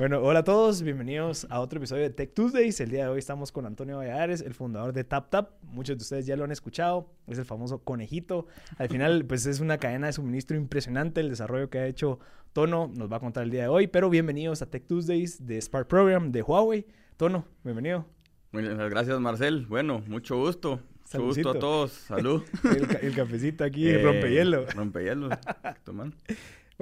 Bueno, hola a todos, bienvenidos a otro episodio de Tech Tuesdays. El día de hoy estamos con Antonio Valladares, el fundador de TapTap. Muchos de ustedes ya lo han escuchado, es el famoso conejito. Al final, pues es una cadena de suministro impresionante el desarrollo que ha hecho Tono, nos va a contar el día de hoy. Pero bienvenidos a Tech Tuesdays de Spark Program de Huawei. Tono, bienvenido. Muchas gracias, Marcel. Bueno, mucho gusto. Mucho gusto a todos. Salud. el, cafecito aquí, eh, rompehielo. Rompehielo. Toman.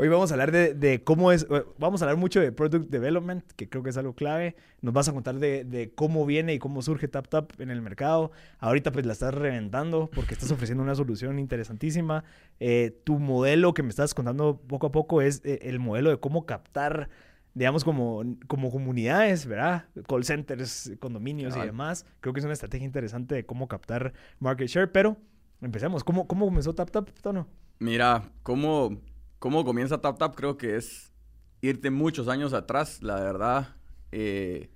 Hoy vamos a hablar de, cómo es, eh, vamos a hablar mucho de Product Development, que creo que es algo clave. Nos vas a contar de, cómo viene y cómo surge TapTap en el mercado. Ahorita pues la estás reventando porque estás ofreciendo una solución interesantísima. Eh, tu modelo que me estás contando poco a poco es eh, el modelo de cómo captar, digamos, como, como comunidades, ¿verdad? Call centers, condominios y demás. Creo que es una estrategia interesante de cómo captar market share, pero empecemos. ¿Cómo, cómo comenzó TapTap, Tono? Mira, cómo cómo comienza TapTap creo que es irte muchos años atrás, la verdad. Eh,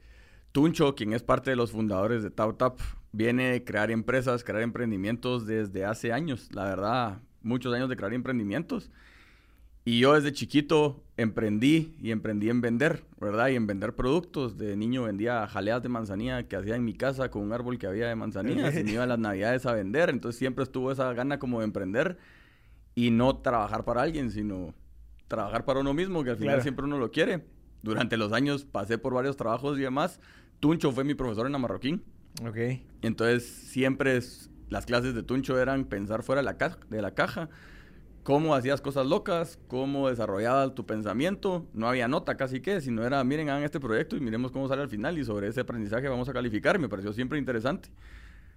Tuncho, quien es parte de los fundadores de TapTap, viene de crear empresas, crear emprendimientos desde hace años, la verdad, muchos años de crear emprendimientos. Y yo desde chiquito emprendí y emprendí en vender, ¿verdad? Y en vender productos. De niño vendía jaleas de manzanilla que hacía en mi casa con un árbol que había de manzanillas y me iba a las navidades a vender. Entonces siempre estuvo esa gana como de emprender y no trabajar para alguien, sino trabajar para uno mismo, que al final siempre uno lo quiere. Durante los años pasé por varios trabajos y demás. Tuncho fue mi profesor en Amarroquín. Ok. Entonces siempre las clases de Tuncho eran pensar fuera de la, de la caja. Cómo hacías cosas locas, cómo desarrollabas tu pensamiento. No había nota casi que, sino era, miren, hagan este proyecto y miremos cómo sale al final. Y sobre ese aprendizaje vamos a calificar. Me pareció siempre interesante.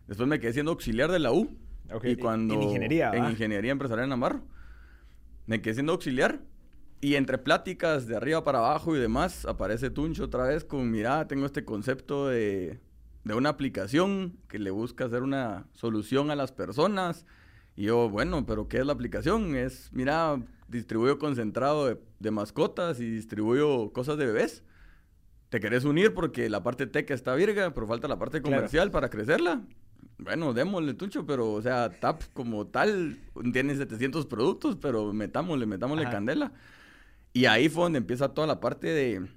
Después me quedé siendo auxiliar de la U y cuando, en ingeniería. En ingeniería empresarial en Navarro. Me quedé siendo auxiliar. Y entre pláticas de arriba para abajo y demás, aparece Tuncho otra vez con, mira, tengo este concepto de, de una aplicación que le busca hacer una solución a las personas. Y yo, bueno, pero ¿qué es la aplicación? Es, mira, distribuyo concentrado de, de mascotas y distribuyo cosas de bebés. ¿Te querés unir? Porque la parte tech está virga, pero falta la parte comercial para crecerla. Bueno, démosle, Tucho, pero, o sea, TAP como tal tiene 700 productos, pero metámosle, metámosle candela. Y ahí fue donde empieza toda la parte de,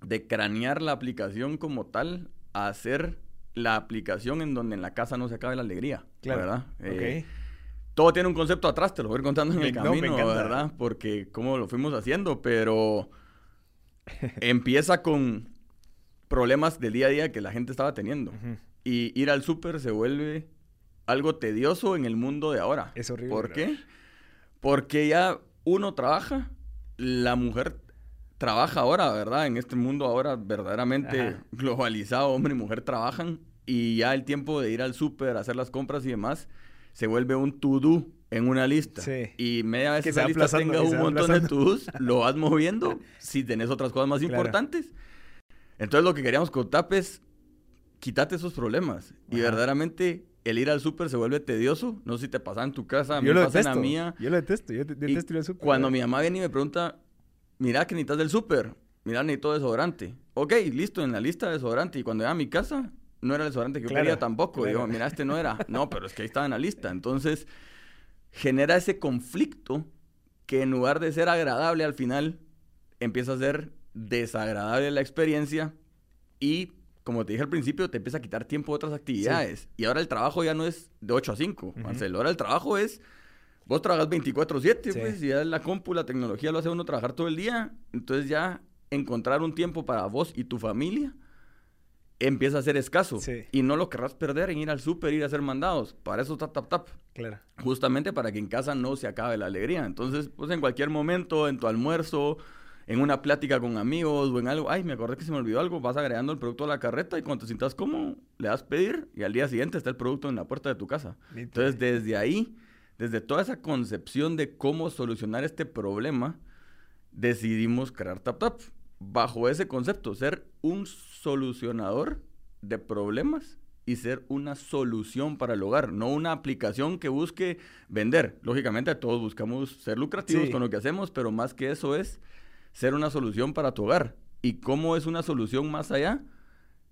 de cranear la aplicación como tal, a hacer la aplicación en donde en la casa no se acabe la alegría, claro. ¿verdad? Eh, todo tiene un concepto atrás, te lo voy a ir contando en el camino, ¿verdad? Porque cómo lo fuimos haciendo, pero empieza con problemas del día a día que la gente estaba teniendo. Y ir al súper se vuelve algo tedioso en el mundo de ahora. Es horrible. ¿Por qué? Porque ya uno trabaja, la mujer trabaja ahora, ¿verdad? En este mundo ahora verdaderamente globalizado, hombre y mujer trabajan y ya el tiempo de ir al súper, hacer las compras y demás, se vuelve un to-do en una lista. Sí. Y media vez que esa lista tenga un montón de to-dos, lo vas moviendo si tenés otras cosas más importantes. Entonces lo que queríamos con TAP es quítate esos problemas. Y verdaderamente el ir al súper se vuelve tedioso. No sé si te pasa en tu casa, yo lo detesto. mía. Yo lo detesto, yo detesto ir al súper. Cuando mi mamá viene y me pregunta, mira que necesitas del súper, mira necesito desodorante. Ok, listo, en la lista de desodorante. Y cuando iba a mi casa, no era el desodorante que yo quería tampoco. Digo, mira, este no era. No, pero es que ahí estaba en la lista. Entonces, genera ese conflicto que en lugar de ser agradable al final, empieza a ser desagradable la experiencia y como te dije al principio, te empieza a quitar tiempo de otras actividades. Y ahora el trabajo ya no es de 8 a 5, Marcelo. Ahora el trabajo es, vos trabajas 24/7, pues, y ya la compu, la tecnología lo hace uno trabajar todo el día. Entonces ya encontrar un tiempo para vos y tu familia empieza a ser escaso. Y no lo querrás perder en ir al súper, ir a hacer mandados. Para eso está Tap Tap. Claro. Justamente para que en casa no se acabe la alegría. Entonces, pues en cualquier momento, en tu almuerzo en una plática con amigos o en algo, ay, me acordé que se me olvidó algo, vas agregando el producto a la carreta y cuando te sientas como, le das pedir y al día siguiente está el producto en la puerta de tu casa. Entonces, desde ahí, desde toda esa concepción de cómo solucionar este problema, decidimos crear TapTap. Bajo ese concepto, ser un solucionador de problemas y ser una solución para el hogar, no una aplicación que busque vender. Lógicamente todos buscamos ser lucrativos con lo que hacemos, pero más que eso es ser una solución para tu hogar. ¿Y cómo es una solución más allá?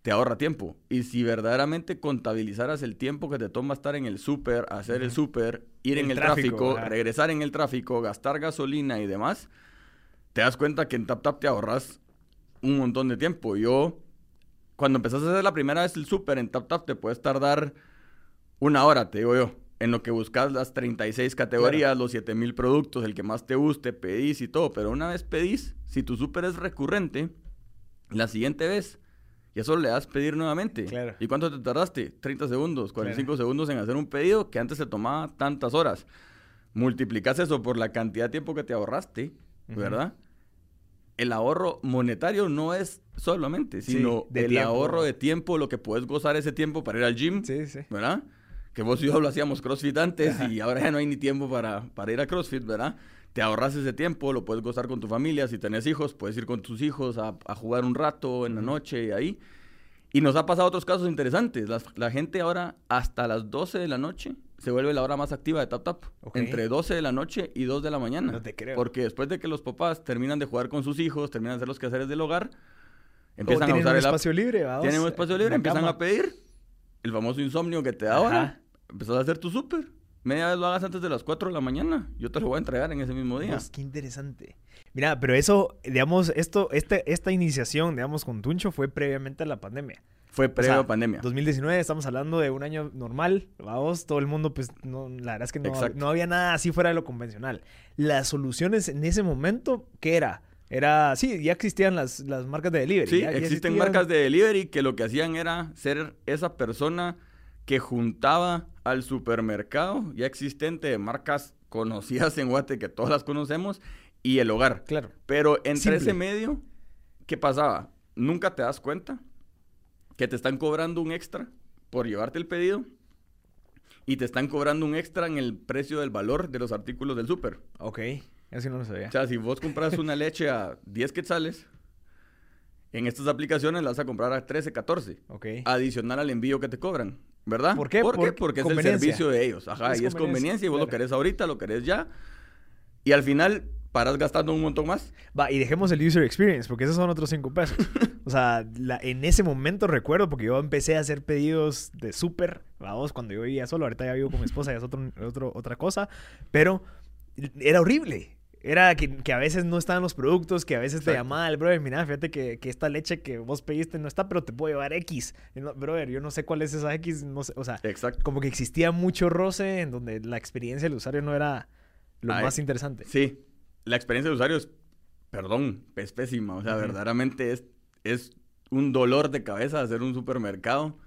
Te ahorra tiempo. Y si verdaderamente contabilizaras el tiempo que te toma estar en el súper, hacer el súper, ir en el tráfico, regresar en el tráfico, gastar gasolina y demás, te das cuenta que en TapTap te ahorras un montón de tiempo. Yo, cuando empezás a hacer la primera vez el súper en TapTap, te puedes tardar una hora, te digo yo. En lo que buscas las 36 categorías, los 7000 productos, el que más te guste, pedís y todo. Pero una vez pedís, si tu súper es recurrente, la siguiente vez ya solo le das pedir nuevamente. Claro. ¿Y cuánto te tardaste? 30 segundos, 45 segundos en hacer un pedido que antes se tomaba tantas horas. Multiplicas eso por la cantidad de tiempo que te ahorraste, ¿verdad? El ahorro monetario no es solamente, Sí, sino de el tiempo. ahorro de tiempo, lo que puedes gozar ese tiempo para ir al gym, Sí, sí. ¿verdad? Que vos y yo lo hacíamos CrossFit antes y ahora ya no hay ni tiempo para, para ir a CrossFit, ¿verdad? Te ahorras ese tiempo, lo puedes gozar con tu familia. Si tenés hijos, puedes ir con tus hijos a, a jugar un rato en la noche y ahí. Y nos ha pasado otros casos interesantes. La gente ahora, hasta las 12 de la noche, se vuelve la hora más activa de Tap Tap. Ok. Entre 12 de la noche y 2 de la mañana. No te creo. Porque después de que los papás terminan de jugar con sus hijos, terminan de hacer los quehaceres del hogar, empiezan a usar el app. espacio libre. Tienen un espacio libre, empiezan cama. a pedir. El famoso insomnio que te da ahora. Empezás a hacer tu súper. Media vez lo hagas antes de las 4 de la mañana. Yo te lo voy a entregar en ese mismo día. Qué interesante. Mira, pero eso, digamos, esto, este, esta iniciación, digamos, con Tuncho fue previamente a la pandemia. Fue O previo sea, a pandemia. 2019, estamos hablando de un año normal, vamos, todo el mundo, pues, no, la verdad es que no, no había nada así fuera de lo convencional. Las soluciones en ese momento, ¿qué era? Era, sí, ya existían las, las marcas de delivery. Sí, ya- ya existen existían- marcas de delivery que lo que hacían era ser esa persona que juntaba al supermercado ya existente de marcas conocidas en Guate, que todas las conocemos, y el hogar. Claro. Pero entre Simple. ese medio, ¿qué pasaba? Nunca te das cuenta que te están cobrando un extra por llevarte el pedido y te están cobrando un extra en el precio del valor de los artículos del súper. Ok, eso no lo sabía. O sea, si vos compras una leche a 10 quetzales, en estas aplicaciones la vas a comprar a 13, 14. ok. Adicional al envío que te cobran. ¿Verdad? ¿Por qué? ¿Por qué? Por Porque es el servicio de ellos. Ajá, Es y es conveniencia, y vos lo claro. querés ahorita, lo querés ya. Y al final paras gastando un montón más. Va, y dejemos el user experience, porque esos son otros cinco pesos. o sea, la- en ese momento recuerdo, porque yo empecé a hacer pedidos de súper, vamos, cuando yo vivía solo, ahorita ya vivo con mi esposa, ya es otro, otro- otra cosa, pero era horrible. Era que, que a veces no estaban los productos, que a veces te llamaba el brother, mira, fíjate que, que esta leche que vos pediste no está, pero te puedo llevar X. No, brother, yo no sé cuál es esa X, no sé, o sea, Exacto. como que existía mucho roce en donde la experiencia del usuario no era lo Ay, más interesante. Sí. La experiencia de usuario es, perdón, es pésima. O sea, verdaderamente es, es un dolor de cabeza hacer un supermercado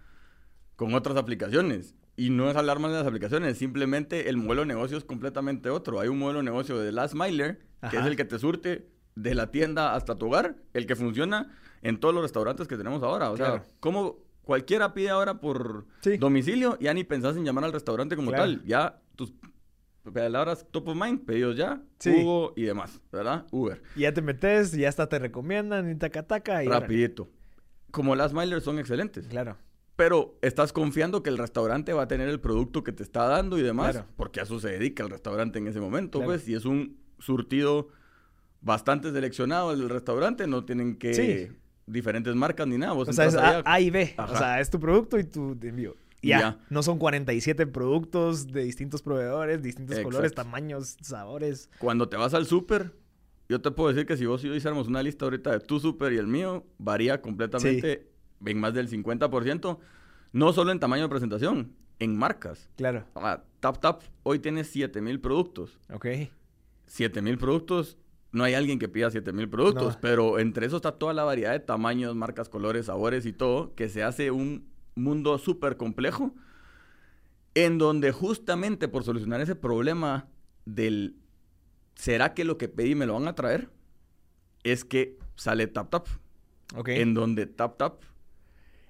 con otras aplicaciones. Y no es hablar mal de las aplicaciones, simplemente el modelo de negocio es completamente otro. Hay un modelo de negocio de Last Miler, que es el que te surte de la tienda hasta tu hogar, el que funciona en todos los restaurantes que tenemos ahora. O Claro. sea, como cualquiera pide ahora por Sí. domicilio, ya ni pensás en llamar al restaurante como Claro. tal. Ya tus palabras top of mind, pedidos ya, Sí. Hugo y demás, ¿verdad? Uber. Y ya te metes, y ya hasta te recomiendan y taca taca y. Rapidito. Como las Milers son excelentes. Claro. Pero estás confiando que el restaurante va a tener el producto que te está dando y demás, Claro. porque a eso se dedica el restaurante en ese momento, Claro. pues, y es un surtido bastante seleccionado el del restaurante, no tienen que Sí. diferentes marcas ni nada. Vos O sea, es A, y B. O sea, es tu producto y tu envío. Ya. No son 47 productos de distintos proveedores, distintos colores, tamaños, sabores. Cuando te vas al súper, yo te puedo decir que si vos y yo hiciéramos una lista ahorita de tu súper y el mío, varía completamente en más del 50%, no solo en tamaño de presentación, en marcas. Claro. Tap Tap hoy tiene 7000 productos. Ok. 7000 productos, no hay alguien que pida 7000 productos, No. pero entre eso está toda la variedad de tamaños, marcas, colores, sabores y todo, que se hace un mundo súper complejo, en donde justamente por solucionar ese problema del ¿será que lo que pedí me lo van a traer? Es que sale Tap Tap, Ok. en donde Tap Tap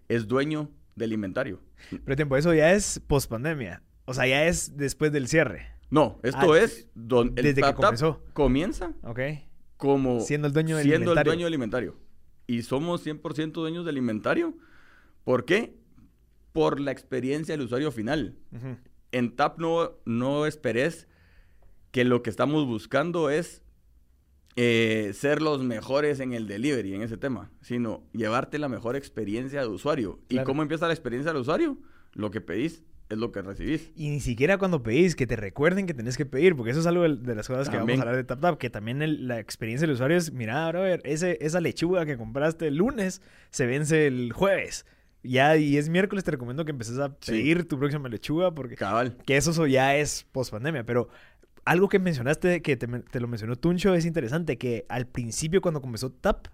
es dueño del inventario. Pero tiempo, eso ya es post pandemia. O sea, ya es después del cierre. No, esto Ah, es donde el desde que Tap comenzó. comienza Ok. como Siendo el dueño del siendo inventario. el dueño del inventario. Y somos 100% dueños del inventario. ¿Por qué? Por la experiencia del usuario final. En TAP no, no esperes que lo que estamos buscando es eh, ser los mejores en el delivery, en ese tema, sino llevarte la mejor experiencia de usuario. ¿Y Claro. cómo empieza la experiencia del usuario? Lo que pedís es lo que recibís. Y ni siquiera cuando pedís, que te recuerden que tenés que pedir, porque eso es algo de, de las cosas que vamos a hablar de TapTap, que también el- la experiencia del usuario es, mira, brother, ese, esa lechuga que compraste el lunes se vence el jueves. Ya, y es miércoles, te recomiendo que empeces a Sí. pedir tu próxima lechuga, porque Cabal. que eso so- ya es post pandemia, pero algo que mencionaste, que te, lo mencionó Tuncho, es interesante, que al principio cuando comenzó TAP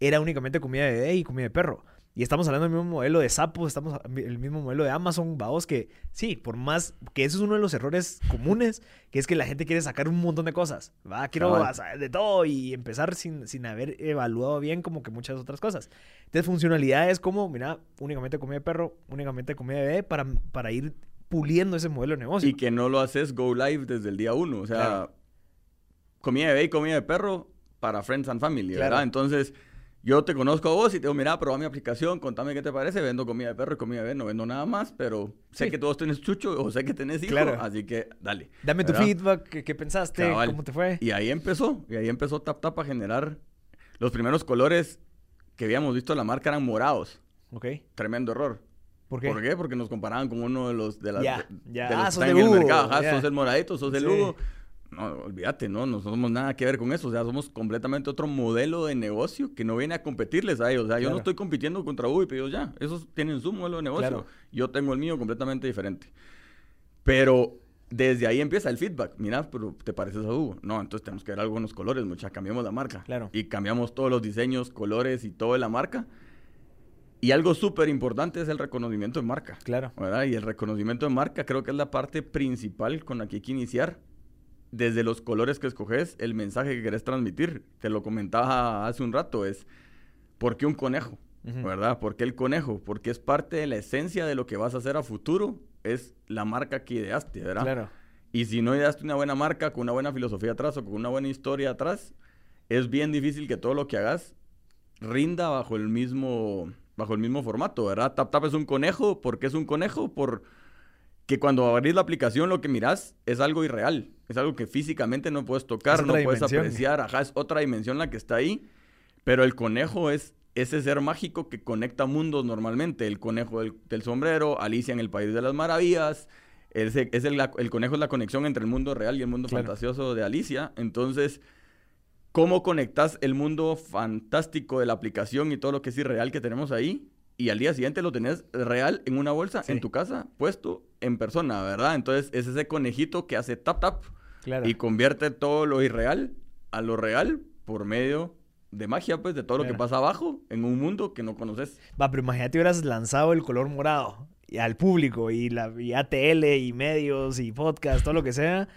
era únicamente comida de bebé y comida de perro. Y estamos hablando del mismo modelo de Zappos, estamos el mismo modelo de Amazon, vaos, que sí, por más que eso es uno de los errores comunes, que es que la gente quiere sacar un montón de cosas, va, quiero saber de todo y empezar sin, sin haber evaluado bien como que muchas otras cosas. Entonces, funcionalidad es como, mira, únicamente comida de perro, únicamente comida de bebé, para, para ir puliendo ese modelo de negocio. Y que no lo haces go live desde el día uno. O sea, Claro. comida de bebé y comida de perro para Friends and Family, Claro. ¿verdad? Entonces, yo te conozco a vos y te digo, mira, probá mi aplicación, contame qué te parece. Vendo comida de perro y comida de bebé, no vendo nada más, pero sé Sí. que todos tenés chucho o sé que tenés hijo, Claro. así que dale. Dame tu feedback, ¿qué, qué pensaste? Cabal. ¿Cómo te fue? Y ahí empezó, y ahí empezó Tap Tap a generar los primeros colores que habíamos visto en la marca eran morados. Ok. Tremendo error. ¿Por qué? ¿Por qué? Porque nos comparaban con uno de los de las de- ya. de los Ah, que sos están de en el mercado. Ajá, ya. sos el moradito, sos el Sí. Hugo. No, olvídate, no, no somos nada que ver con eso. O sea, somos completamente otro modelo de negocio que no viene a competirles a ellos. O sea, yo Claro. no estoy compitiendo contra Hugo y ellos ya. Esos tienen su modelo de negocio. Claro. Yo tengo el mío completamente diferente. Pero desde ahí empieza el feedback. Mira, pero te pareces a Hugo. No, entonces tenemos que ver algo en los colores, mucha. Cambiamos la marca. Claro. Y cambiamos todos los diseños, colores y todo de la marca. Y algo súper importante es el reconocimiento de marca. Claro. ¿verdad? Y el reconocimiento de marca creo que es la parte principal con la que hay que iniciar. Desde los colores que escoges, el mensaje que querés transmitir. Te lo comentaba hace un rato, es ¿por qué un conejo? ¿Verdad? ¿Por qué el conejo? Porque es parte de la esencia de lo que vas a hacer a futuro. Es la marca que ideaste, ¿verdad? Claro. Y si no ideaste una buena marca, con una buena filosofía atrás o con una buena historia atrás, es bien difícil que todo lo que hagas rinda bajo el mismo, bajo el mismo formato, ¿verdad? Tap Tap es un conejo. ¿Por qué es un conejo? Por que cuando abrís la aplicación lo que mirás es algo irreal. Es algo que físicamente no puedes tocar, no puedes dimensión. apreciar. Ajá, es otra dimensión la que está ahí. Pero el conejo es ese ser mágico que conecta mundos normalmente. El conejo del, del sombrero, Alicia en el País de las Maravillas. Ese- es el, conejo es la conexión entre el mundo real y el mundo Claro. fantasioso de Alicia. Entonces, ¿cómo conectas el mundo fantástico de la aplicación y todo lo que es irreal que tenemos ahí? Y al día siguiente lo tenés real en una bolsa, Sí. en tu casa, puesto en persona, ¿verdad? Entonces, es ese conejito que hace tap tap Claro. y convierte todo lo irreal a lo real por medio de magia, pues, de todo lo que pasa abajo en un mundo que no conoces. Va, pero imagínate hubieras lanzado el color morado y al público y, la, y ATL y medios y podcast, todo lo que sea.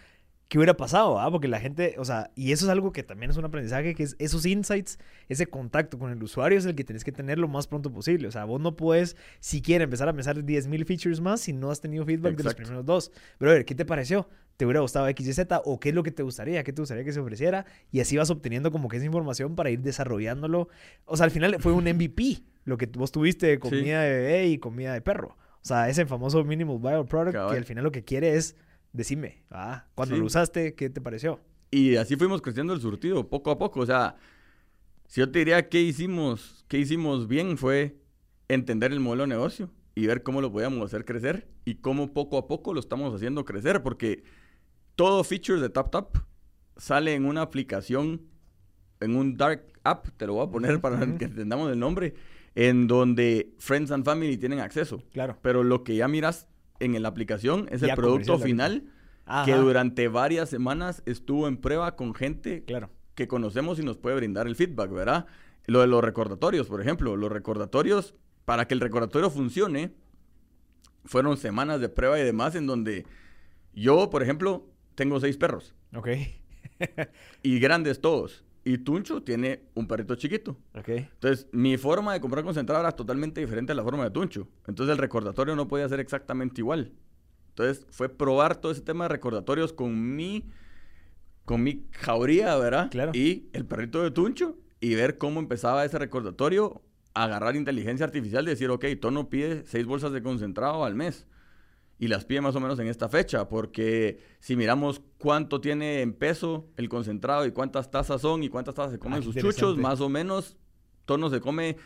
¿Qué hubiera pasado? ah? Porque la gente, o sea, y eso es algo que también es un aprendizaje, que es esos insights, ese contacto con el usuario es el que tienes que tener lo más pronto posible. O sea, vos no puedes siquiera empezar a pensar 10.000 features más si no has tenido feedback de los primeros dos. Pero a ver, ¿qué te pareció? ¿Te hubiera gustado X y Z? ¿O qué es lo que te gustaría? ¿Qué te gustaría que se ofreciera? Y así vas obteniendo como que esa información para ir desarrollándolo. O sea, al final fue un MVP lo que vos tuviste de comida de bebé y comida de perro. O sea, ese famoso Minimal Bio Product Cabal. que al final lo que quiere es decime, ah, cuando Sí. lo usaste, ¿qué te pareció? Y así fuimos creciendo el surtido, poco a poco. O sea, si yo te diría qué hicimos, qué hicimos bien fue entender el modelo de negocio y ver cómo lo podíamos hacer crecer y cómo poco a poco lo estamos haciendo crecer. Porque todo feature de TapTap sale en una aplicación, en un dark app, te lo voy a poner para que entendamos el nombre, en donde Friends and Family tienen acceso. Claro. Pero lo que ya miras en la aplicación es Ya el producto final que durante varias semanas estuvo en prueba con gente Claro. que conocemos y nos puede brindar el feedback, ¿verdad? Lo de los recordatorios, por ejemplo. Los recordatorios, para que el recordatorio funcione, fueron semanas de prueba y demás en donde yo, por ejemplo, tengo seis perros Ok. y grandes todos. Y Tuncho tiene un perrito chiquito. Ok. Entonces, mi forma de comprar concentrado era totalmente diferente a la forma de Tuncho. Entonces, el recordatorio no podía ser exactamente igual. Entonces, fue probar todo ese tema de recordatorios con mi, con mi jauría, ¿verdad? Claro. Y el perrito de Tuncho y ver cómo empezaba ese recordatorio a agarrar inteligencia artificial y decir, ok, Tono pide seis bolsas de concentrado al mes. Y las pide más o menos en esta fecha, porque si miramos cuánto tiene en peso el concentrado y cuántas tazas son y cuántas tazas se comen Ah, sus chuchos, más o menos Tono se come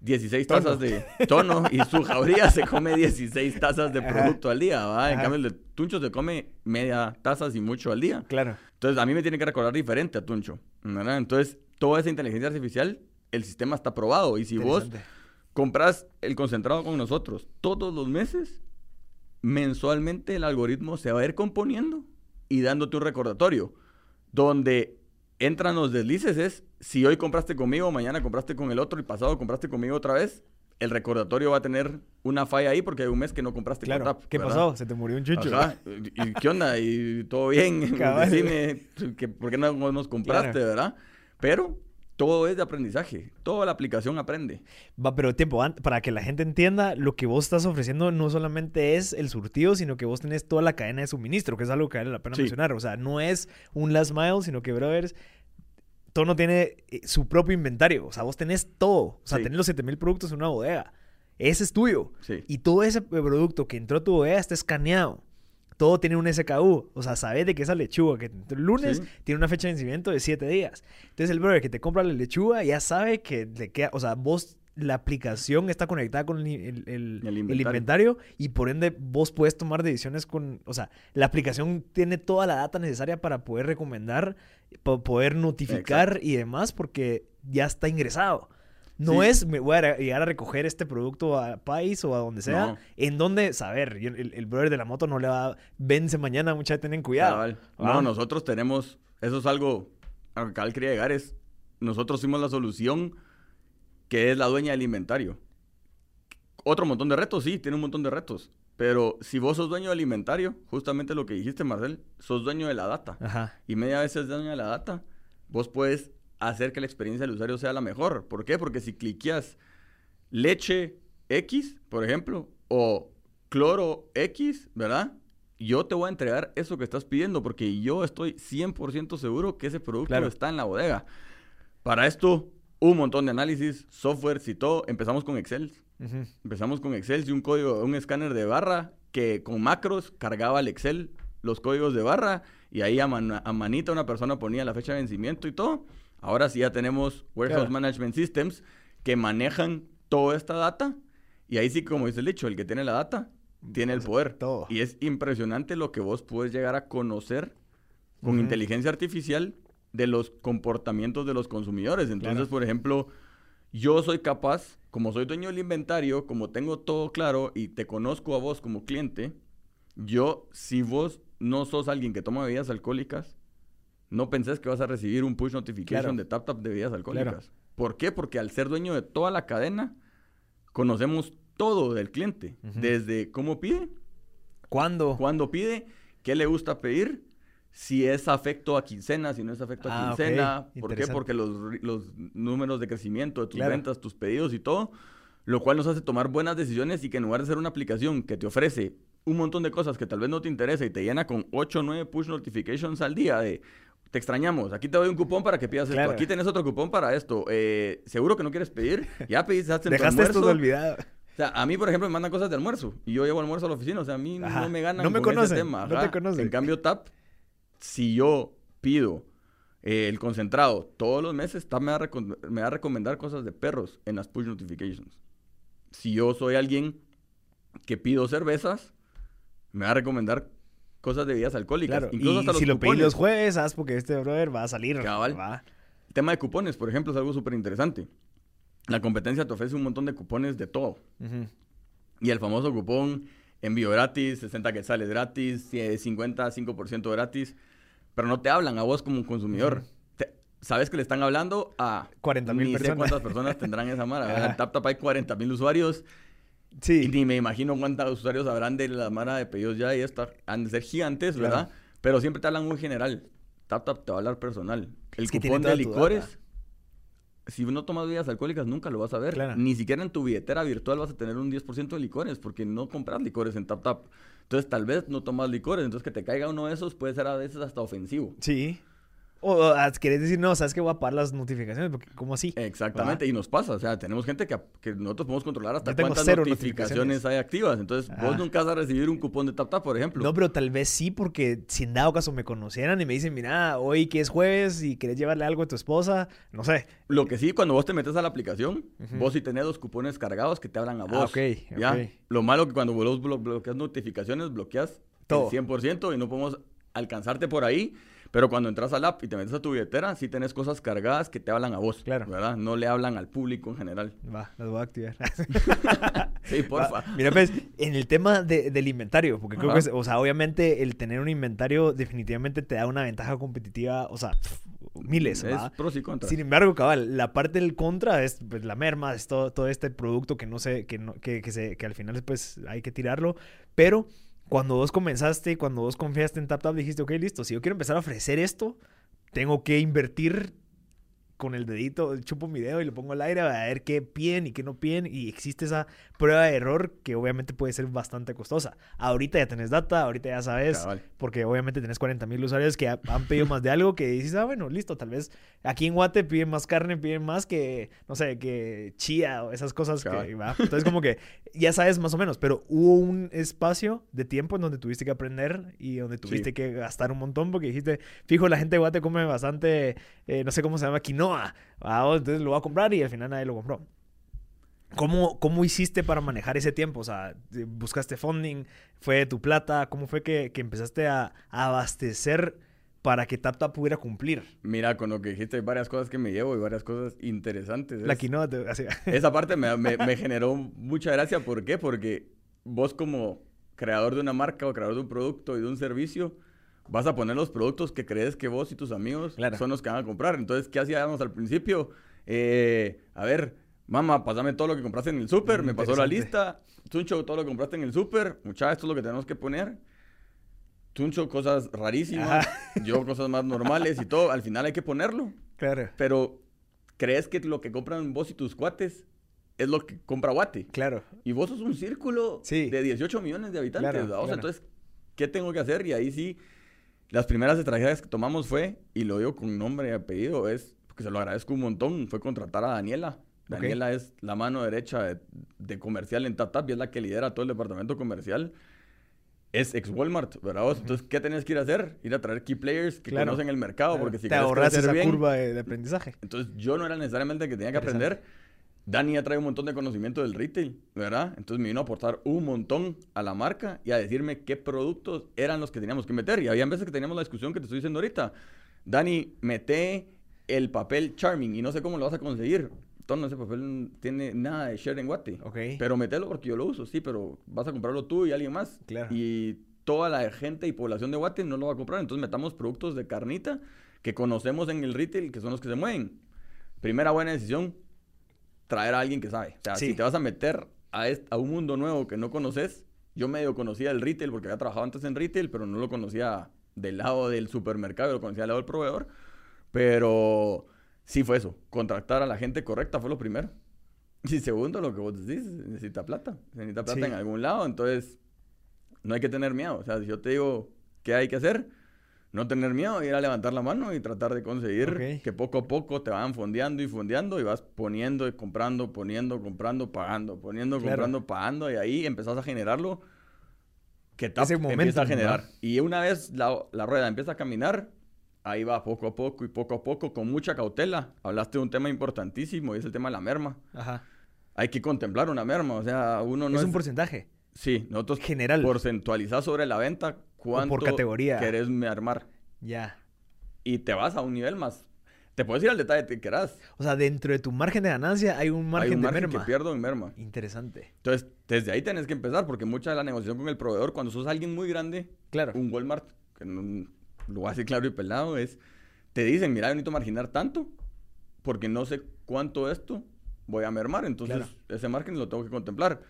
16 tazas de tono y su jauría se come 16 tazas de producto al día, ¿va? En Ajá. cambio, el de Tuncho se come media taza y mucho al día. Claro. Entonces, a mí me tiene que recordar diferente a Tuncho, ¿verdad? Entonces, toda esa inteligencia artificial, el sistema está probado. Y si vos compras el concentrado con nosotros todos los meses, mensualmente el algoritmo se va a ir componiendo y dándote un recordatorio. Donde entran los deslices es, si hoy compraste conmigo, mañana compraste con el otro y pasado compraste conmigo otra vez, el recordatorio va a tener una falla ahí porque hay un mes que no compraste Claro. con TAP. ¿Qué ¿verdad? pasó? Se te murió un chucho. Ajá. ¿Y qué onda? ¿Y todo bien? Decime, que, ¿por qué no nos compraste, Claro. verdad? Pero todo es de aprendizaje. Toda la aplicación aprende. Va, pero tiempo, para que la gente entienda, lo que vos estás ofreciendo no solamente es el surtido, sino que vos tenés toda la cadena de suministro, que es algo que vale la pena Sí. mencionar. O sea, no es un last mile, sino que, brothers, Tono tiene eh, su propio inventario. O sea, vos tenés todo. O sea, Sí. tenés los 7000 productos en una bodega. Ese es tuyo. Sí. Y todo ese producto que entró a tu bodega está escaneado. Todo tiene un SKU. O sea, sabes de que esa lechuga que el lunes Sí. tiene una fecha de vencimiento de 7 días. Entonces el brother que te compra la lechuga ya sabe que le queda, o sea, vos la aplicación está conectada con el, el- el- El el inventario. inventario y por ende vos puedes tomar decisiones con, o sea, la aplicación tiene toda la data necesaria para poder recomendar, para poder notificar y demás porque ya está ingresado. No Sí. es, me voy a llegar a recoger este producto a País o a donde sea, No. en donde, saber, el, el brother de la moto no le va, vence mañana, mucha ten cuidado. Ah. No, nosotros tenemos, eso es algo a lo que cabal quería llegar, es, nosotros fuimos la solución que es la dueña del inventario. Otro montón de retos, sí, tiene un montón de retos. Pero si vos sos dueño del inventario, justamente lo que dijiste, Marcel, sos dueño de la data. Ajá. Y media vez es dueño de la data, vos puedes hacer que la experiencia del usuario sea la mejor. ¿Por qué? Porque si cliqueas leche X, por ejemplo, o cloro X, ¿verdad? Yo te voy a entregar eso que estás pidiendo porque yo estoy 100% seguro que ese producto Claro. está en la bodega. Para esto, un montón de análisis, softwares y todo. Empezamos con Excel. Empezamos con Excel y un código, un escáner de barra que con macros cargaba el Excel los códigos de barra y ahí a, man- a manita una persona ponía la fecha de vencimiento y todo. Ahora sí ya tenemos Warehouse Claro. Management Systems que manejan toda esta data y ahí sí, como dice el dicho, el que tiene la data tiene el poder. todo. Y es impresionante lo que vos puedes llegar a conocer con inteligencia artificial de los comportamientos de los consumidores. Entonces, Claro. por ejemplo, yo soy capaz, como soy dueño del inventario, como tengo todo claro y te conozco a vos como cliente, yo, si vos no sos alguien que toma bebidas alcohólicas, no pensés que vas a recibir un push notification Claro. de tap tap de bebidas alcohólicas. Claro. ¿Por qué? Porque al ser dueño de toda la cadena, conocemos todo del cliente, desde cómo pide, ¿Cuándo? cuándo pide, qué le gusta pedir, si es afecto a quincena, si no es afecto a Ah, quincena. ¿Por qué? Porque los, los números de crecimiento de tus Claro. ventas, tus pedidos y todo, lo cual nos hace tomar buenas decisiones y que en lugar de ser una aplicación que te ofrece un montón de cosas que tal vez no te interesa y te llena con 8 o 9 push notifications al día de te extrañamos, aquí te doy un cupón para que pidas Claro. esto, aquí tenés otro cupón para esto, eh, seguro que no quieres pedir, ya pediste tu Dejaste esto de olvidado. O sea, a mí, por ejemplo, me mandan cosas de almuerzo y yo llevo almuerzo a la oficina. O sea, a mí Ajá. no me ganan No me con ese conocen, tema. no te conocen. En cambio, TAP, si yo pido eh, el concentrado todos los meses, TAP me va, a me va a recomendar cosas de perros en las push notifications. Si yo soy alguien que pido cervezas, me va a recomendar cosas de bebidas alcohólicas. Claro. Incluso y hasta los si lo pedís cupones. los jueves, haz porque este brother va a salir. Cabal. Va. El tema de cupones, por ejemplo, es algo súper interesante. La competencia te ofrece un montón de cupones de todo. Ujú. Y el famoso cupón envío gratis, 60 quetzales gratis, eh, 50, 5% gratis. Pero no te hablan a vos como consumidor. Te- Sabes que le están hablando a 40,000 ni sé personas. cuántas personas tendrán esa mara. En TapTap hay 40 mil usuarios. Sí. Y ni me imagino cuántos usuarios habrán de la mara de pedidos ya. Y esta, han de ser gigantes, Claro. ¿verdad? Pero siempre te hablan muy general. TapTap te va a hablar personal. El Es cupón de licores. Si no tomas bebidas alcohólicas, nunca lo vas a ver. Claro. Ni siquiera en tu billetera virtual vas a tener un 10% de licores, porque no compras licores en TapTap. Entonces, tal vez no tomas licores. Entonces, que te caiga uno de esos puede ser a veces hasta ofensivo. Sí. O, o, ah, querés decir, no, sabes que voy a apagar las notificaciones, porque ¿cómo así? Exactamente, y nos pasa, o sea, tenemos gente que, que nosotros podemos controlar hasta cuántas notificaciones, notificaciones. hay activas. Entonces, vos Ah. nunca vas a recibir un cupón de TapTap, por ejemplo. No, pero tal vez sí, porque si en dado caso me conocieran y me dicen, mira, hoy que es jueves y querés llevarle algo a tu esposa, no sé. Lo que sí, cuando vos te metes a la aplicación, vos sí tenés los cupones cargados que te hablan a Ah, vos. ok, ¿ya? ok. Lo malo que cuando vos blo- bloqueas notificaciones, bloqueas Todo. el 100% y no podemos alcanzarte por ahí. Pero cuando entras al app y te metes a tu billetera, sí tenés cosas cargadas que te hablan a vos. Claro. ¿Verdad? No le hablan al público en general. Va, las voy a activar. Sí, porfa. Va, Mira, pues, en el tema de- del inventario, porque creo que, es- o sea, obviamente el tener un inventario definitivamente te da una ventaja competitiva, o sea, miles, Es pros y contras. Sin embargo, cabal, la parte del contra es pues, la merma, es todo, todo este producto que no sé, que, no, que, que, se, que al final pues hay que tirarlo. Pero cuando vos comenzaste, cuando vos confiaste en TapTap, dijiste, ok, listo, si yo quiero empezar a ofrecer esto, tengo que invertir con el dedito, chupo mi dedo y lo pongo al aire a ver qué piden y qué no piden. Y existe esa prueba de error que obviamente puede ser bastante costosa. Ahorita ya tenés data, ahorita ya sabes, Cabal. porque obviamente tenés 40 mil usuarios que ha- han pedido más de algo que dices, ah, bueno, listo, tal vez aquí en Guate piden más carne, piden más que, no sé, que chía o esas cosas que. ¿va? Entonces como que ya sabes más o menos, pero hubo un espacio de tiempo en donde tuviste que aprender y donde tuviste Sí. que gastar un montón porque dijiste, fijo, la gente de Guate come bastante, eh, no sé cómo se llama, quinoa, ah, oh, entonces lo voy a comprar y al final nadie lo compró. ¿Cómo, ¿Cómo hiciste para manejar ese tiempo? O sea, eh, ¿buscaste funding? ¿Fue tu plata? ¿Cómo fue que, que empezaste a, a abastecer para que TapTap pudiera cumplir? Mira, con lo que dijiste, hay varias cosas que me llevo y varias cosas interesantes. La quinoa, te-. Esa parte me, me- me generó mucha gracia. ¿Por qué? Porque vos como creador de una marca o creador de un producto y de un servicio, vas a poner los productos que crees que vos y tus amigos Claro. son los que van a comprar. Entonces, ¿qué hacíamos al principio? Eh, a ver, mamá, pásame todo lo que compraste en el súper. Me pasó la lista. Tuncho, todo lo que compraste en el súper. Mucha, esto es lo que tenemos que poner. Tuncho, cosas rarísimas. Ajá. Yo, cosas más normales y todo. Al final hay que ponerlo. Claro, Pero, ¿crees que lo que compran vos y tus cuates es lo que compra Guate? claro. Y vos sos un círculo Sí. de 18 millones de habitantes, Claro, claro. entonces, ¿qué tengo que hacer? Y ahí sí, las primeras estrategias que tomamos fue, y lo digo con nombre y apellido, es, porque se lo agradezco un montón, fue contratar a Daniela. Daniela es la mano derecha de, de comercial en TapTap y es la que lidera todo el departamento comercial. Es ex Walmart, ¿verdad? vos? Entonces, ¿qué tenés que ir a hacer? Ir a traer key players que Claro. conocen el mercado, Claro. porque si te ahorras esa bien, curva de, aprendizaje. entonces yo no era necesariamente el que tenía que aprender. Dani ya trae un montón de conocimiento del retail, ¿verdad? Entonces me vino a aportar un montón a la marca y a decirme qué productos eran los que teníamos que meter. Y había veces que teníamos la discusión que te estoy diciendo ahorita. Dani, mete el papel Charming y no sé cómo lo vas a conseguir. Todo ese papel no tiene nada de share en Guate. Ok. Pero metelo porque yo lo uso, sí, pero vas a comprarlo tú y alguien más. Claro. Y toda la gente y población de Guate no lo va a comprar. Entonces metamos productos de carnita que conocemos en el retail, que son los que se mueven. Primera buena decisión, traer a alguien que sabe. O sea, Sí. si te vas a meter a, a un mundo nuevo que no conoces, yo medio conocía el retail porque había trabajado antes en retail, pero no lo conocía del lado del supermercado, lo conocía del lado del proveedor. Pero sí fue eso, contratar a la gente correcta fue lo primero. Y segundo, lo que vos decís, necesita plata. Se necesita plata Sí. en algún lado, entonces no hay que tener miedo. O sea, si yo te digo qué hay que hacer, no tener miedo, ir a levantar la mano y tratar de conseguir que poco a poco te van fondeando y fondeando y vas poniendo y comprando, poniendo, comprando, pagando, poniendo, Claro. comprando, pagando y ahí empezás a generarlo que TAP Ese empieza a generar. Y una vez la, la rueda empieza a caminar, ahí va poco a poco y poco a poco con mucha cautela. Hablaste de un tema importantísimo y es el tema de la merma. Ajá. Hay que contemplar una merma, o sea, uno no es es... un porcentaje Sí, nosotros general. porcentualizar sobre la venta cuánto categoría. querés mermar. Ya. Y te vas a un nivel más. Te puedes ir al detalle que querás. O sea, dentro de tu margen de ganancia hay un margen Hay un de margen merma. que pierdo en merma. Interesante. Entonces, desde ahí tenés que empezar, porque mucha de la negociación con el proveedor, cuando sos alguien muy grande, Claro. un Walmart, que no, lo voy a decir claro y pelado, es, te dicen, mira, yo necesito marginar tanto, porque no sé cuánto esto voy a mermar, entonces Claro. ese margen lo tengo que contemplar.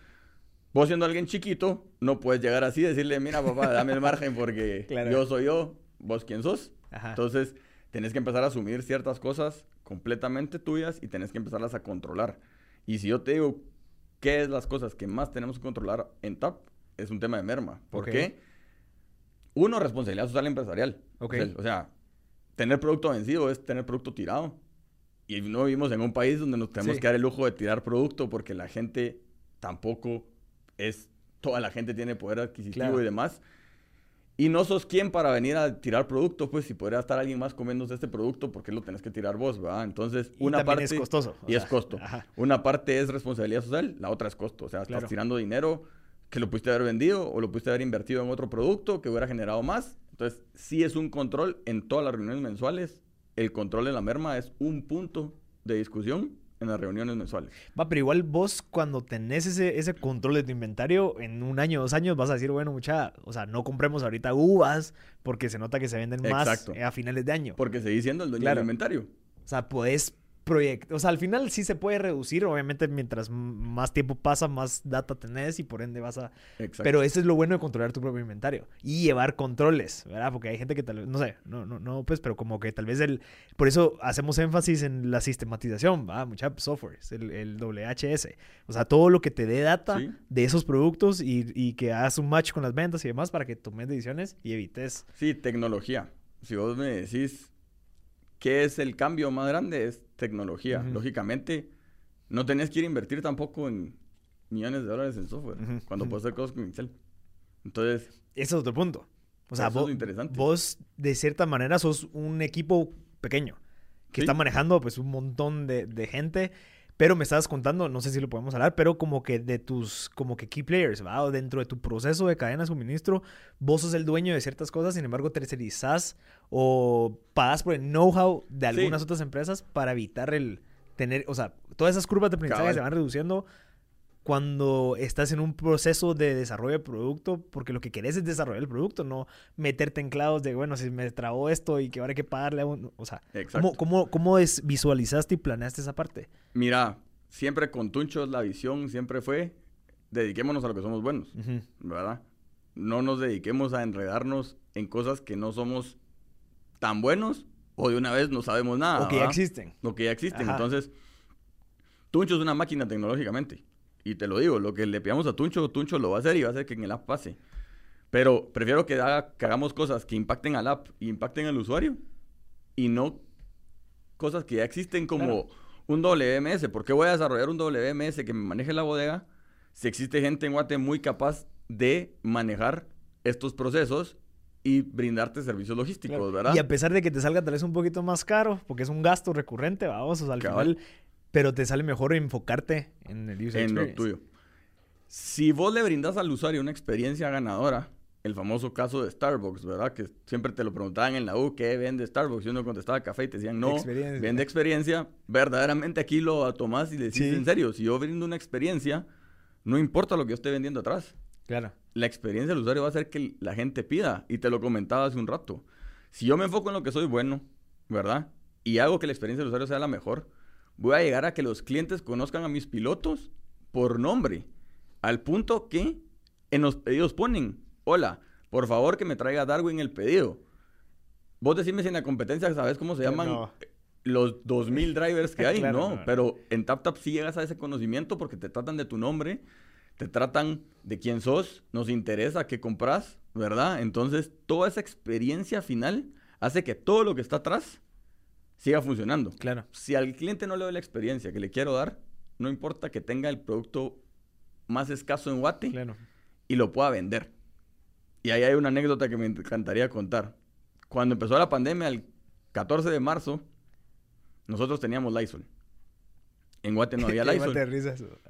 Vos siendo alguien chiquito, no puedes llegar así y decirle, mira papá, dame el margen porque Claro. yo soy yo, vos quién sos. Ajá. Entonces, tenés que empezar a asumir ciertas cosas completamente tuyas y tenés que empezarlas a controlar. Y si yo te digo qué es las cosas que más tenemos que controlar en TAP, es un tema de merma. ¿Por Ok. qué? Uno, responsabilidad social empresarial. Ok. O sea, o sea, tener producto vencido es tener producto tirado. Y no vivimos en un país donde nos tenemos Sí. que dar el lujo de tirar producto porque la gente tampoco es... Toda la gente tiene poder adquisitivo Claro. y demás. Y no sos quien para venir a tirar producto, pues si podría estar alguien más comiéndose este producto, ¿por qué lo tenés que tirar vos, verdad? Entonces, Y una parte... es costoso. Y es costo. Ajá. Una parte es responsabilidad social, la otra es costo. O sea, Claro. estás tirando dinero que lo pudiste haber vendido o lo pudiste haber invertido en otro producto que hubiera generado más. Entonces, sí es un control en todas las reuniones mensuales. El control de la merma es un punto de discusión en las reuniones mensuales. Va, pero igual vos cuando tenés ese, ese control de tu inventario, en un año, dos años, vas a decir, bueno, mucha, o sea, no compremos ahorita uvas porque se nota que se venden más Exacto. a finales de año. Porque seguís siendo el dueño Claro. del inventario. O sea, podés proyectar, o sea, al final sí se puede reducir, obviamente mientras más tiempo pasa, más data tenés y por ende vas a... Exacto. Pero eso es lo bueno de controlar tu propio inventario y llevar controles, ¿verdad? Porque hay gente que tal vez, no sé, no, no, no, pues, pero como que tal vez el... Por eso hacemos énfasis en la sistematización, ¿va? Mucha software, el, el WHS. O sea, todo lo que te dé data Sí. de esos productos y, y que hagas un match con las ventas y demás para que tomes decisiones y evites... Sí, tecnología. Si vos me decís qué es el cambio más grande, es tecnología. Lógicamente, no tenés que ir a invertir tampoco en millones de dólares en software cuando puedes hacer cosas con Excel. Entonces, Ese es otro punto. O sea, vos, vos de cierta manera sos un equipo pequeño que Sí. está manejando pues un montón de, de gente, pero me estabas contando, no sé si lo podemos hablar, pero como que de tus como que key players, ¿va? O dentro de tu proceso de cadena de suministro, vos sos el dueño de ciertas cosas, sin embargo tercerizás o pagas por el know-how de Sí. algunas otras empresas para evitar el tener, o sea, todas esas curvas de aprendizaje Cabal. se van reduciendo cuando estás en un proceso de desarrollo de producto, porque lo que querés es desarrollar el producto, no meterte en clavos de, bueno, si me trabó esto y que ahora hay que pagarle a un... O sea, Exacto. ¿cómo, cómo, cómo es- visualizaste y planeaste esa parte? mira, siempre con Tunchos la visión siempre fue dediquémonos a lo que somos buenos. ¿verdad? No nos dediquemos a enredarnos en cosas que no somos tan buenos o de una vez no sabemos nada. o que ya existen. Lo que ya existen. Ajá. Entonces, Tuncho es una máquina tecnológicamente. Y te lo digo, lo que le pidamos a Tuncho, Tuncho lo va a hacer y va a hacer que en el app pase. Pero prefiero que, haga- que hagamos cosas que impacten al app y impacten al usuario y no cosas que ya existen como un WMS. ¿Por qué voy a desarrollar un WMS que me maneje la bodega si existe gente en Guate muy capaz de manejar estos procesos y brindarte servicios logísticos, Claro. ¿verdad? Y a pesar de que te salga tal vez un poquito más caro, porque es un gasto recurrente, vamos, o sea, al Cabal. final, pero te sale mejor enfocarte en el user en lo tuyo. Si vos le brindas al usuario una experiencia ganadora, el famoso caso de Starbucks, ¿verdad? Que siempre te lo preguntaban en la U, ¿qué vende Starbucks? Y uno contestaba café y te decían, no, Experiencia. vende experiencia. Verdaderamente aquí lo tomás y le decís, Sí. en serio, si yo brindo una experiencia, no importa lo que yo esté vendiendo atrás. Claro. La experiencia del usuario va a hacer que la gente pida. Y te lo comentaba hace un rato. Si yo me enfoco en lo que soy bueno, ¿verdad? Y hago que la experiencia del usuario sea la mejor, voy a llegar a que los clientes conozcan a mis pilotos por nombre. Al punto que en los pedidos ponen, hola, por favor que me traiga Darwin el pedido. Vos decime si en la competencia sabes cómo se Eh, llaman no. los 2000 drivers que hay, Claro, no, no. pero en TapTap sí llegas a ese conocimiento porque te tratan de tu nombre, te tratan de quién sos, nos interesa qué compras, ¿verdad? Entonces, toda esa experiencia final hace que todo lo que está atrás siga funcionando. Claro. Si al cliente no le doy la experiencia que le quiero dar, no importa que tenga el producto más escaso en Guate Claro. y lo pueda vender. Y ahí hay una anécdota que me encantaría contar. Cuando empezó la pandemia, el 14 de marzo, nosotros teníamos Lysol. En Guate no había Lysol.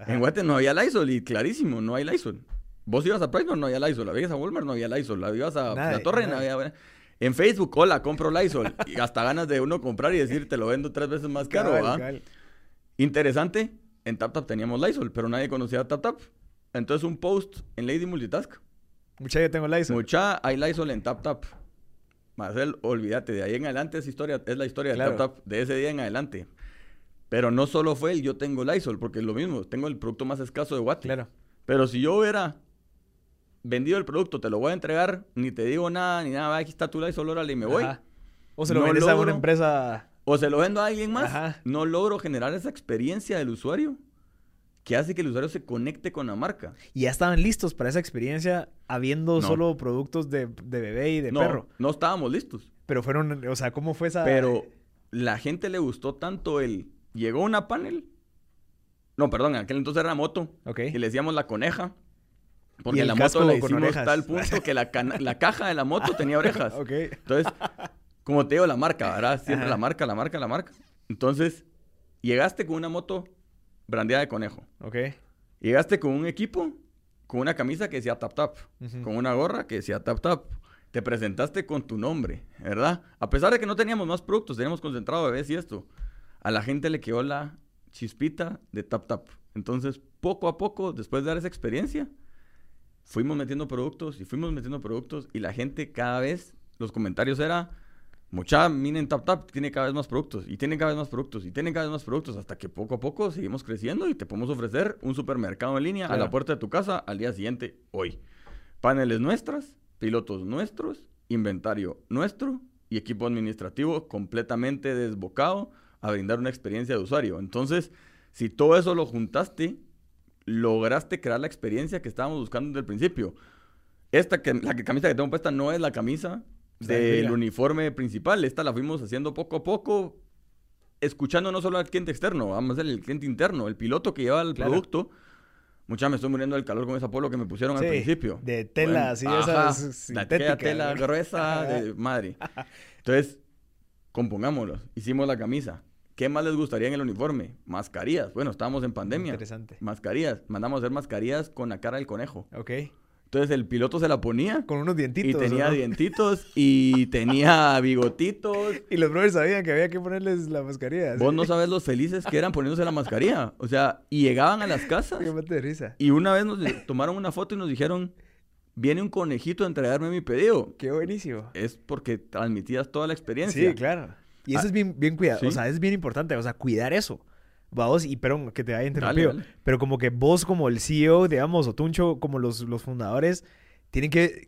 En Guate no había Lysol y clarísimo, no hay Lysol. Vos ibas a Pricemark, no había Lysol. La ibas a Walmart, no había Lysol. La ibas a Nada, La Torre, no había... En Facebook, hola, compro Lysol. Y hasta ganas de uno comprar y decir, te lo vendo tres veces más caro, cabal. Interesante, en TapTap teníamos Lysol, pero nadie conocía a TapTap. Entonces un post en Lady Multitask. Mucha yo tengo Lysol. Mucha hay Lysol en TapTap. Marcel, olvídate, de ahí en adelante es historia, es la historia Claro. de TapTap, de ese día en adelante. Pero no solo fue el yo tengo Lysol, porque es lo mismo, tengo el producto más escaso de Guate. Claro. Pero si yo hubiera vendido el producto, te lo voy a entregar, ni te digo nada, ni nada, "Va, aquí está tu Lysol, órale, y me voy. Ajá. O se lo No vendes a una empresa. O se lo vendo a alguien más, Ajá. no logro generar esa experiencia del usuario que hace que el usuario se conecte con la marca. Y ya estaban listos para esa experiencia habiendo No. solo productos de, de bebé y de no, perro. no estábamos listos. Pero fueron, o sea, ¿cómo fue esa...? Pero la gente le gustó tanto el... Llegó una panel. No, perdón, en aquel entonces era moto. Ok. Y le decíamos la coneja. Porque la moto la hicimos orejas. tal punto que la, la caja de la moto tenía orejas. Ok. Entonces, como te digo, la marca, ¿verdad? Siempre Ajá. la marca, la marca, la marca. Entonces, llegaste con una moto brandeada de conejo. Ok. Llegaste con un equipo, con una camisa que decía tap tap, con una gorra que decía tap tap. Te presentaste con tu nombre, ¿verdad? A pesar de que no teníamos más productos, teníamos concentrado bebés y esto. A la gente le quedó la chispita de tap tap. Entonces, poco a poco, después de dar esa experiencia, fuimos metiendo productos y fuimos metiendo productos y la gente cada vez, los comentarios era, mucha, miren Tap Tap, tiene cada vez más productos y tiene cada vez más productos y tiene cada vez más productos hasta que poco a poco seguimos creciendo y te podemos ofrecer un supermercado en línea a la puerta de tu casa al día siguiente, hoy. Paneles nuestras, pilotos nuestros, inventario nuestro y equipo administrativo completamente desbocado a brindar una experiencia de usuario. Entonces, si todo eso lo juntaste, lograste crear la experiencia que estábamos buscando desde el principio. Esta que, la que- camisa que tengo puesta no es la camisa del uniforme principal. Esta la fuimos haciendo poco a poco, escuchando no solo al cliente externo, vamos a hacer el cliente interno, el piloto que lleva el Claro. producto. Mucha me estoy muriendo del calor con esa polo que me pusieron al principio. de tela, así, ajá, esas la- tela ¿no? gruesa de madre. Entonces, compongámoslo. Hicimos la camisa. ¿Qué más les gustaría en el uniforme? Mascarillas. Bueno, estábamos en pandemia. Interesante. Mascarillas. Mandamos a hacer mascarillas con la cara del conejo. Ok. Entonces el piloto se la ponía Con unos y dientitos. tenía ¿o no? dientitos y tenía bigotitos. Y los brothers sabían que había que ponerles la mascarilla. Vos no sabes los felices que eran poniéndose la mascarilla. O sea, y llegaban a las casas Qué mate de risa. y una vez nos tomaron una foto y nos dijeron, viene un conejito a entregarme mi pedido. Qué buenísimo. Es porque transmitías toda la experiencia. Sí, claro. Y eso Ah, es bien, bien cuidado. sí. O sea, es bien importante. O sea, cuidar eso. Vamos, y perdón que te haya interrumpido. dale. Pero como que vos, como el CEO, digamos, o Tuncho, como los, los fundadores, tienen que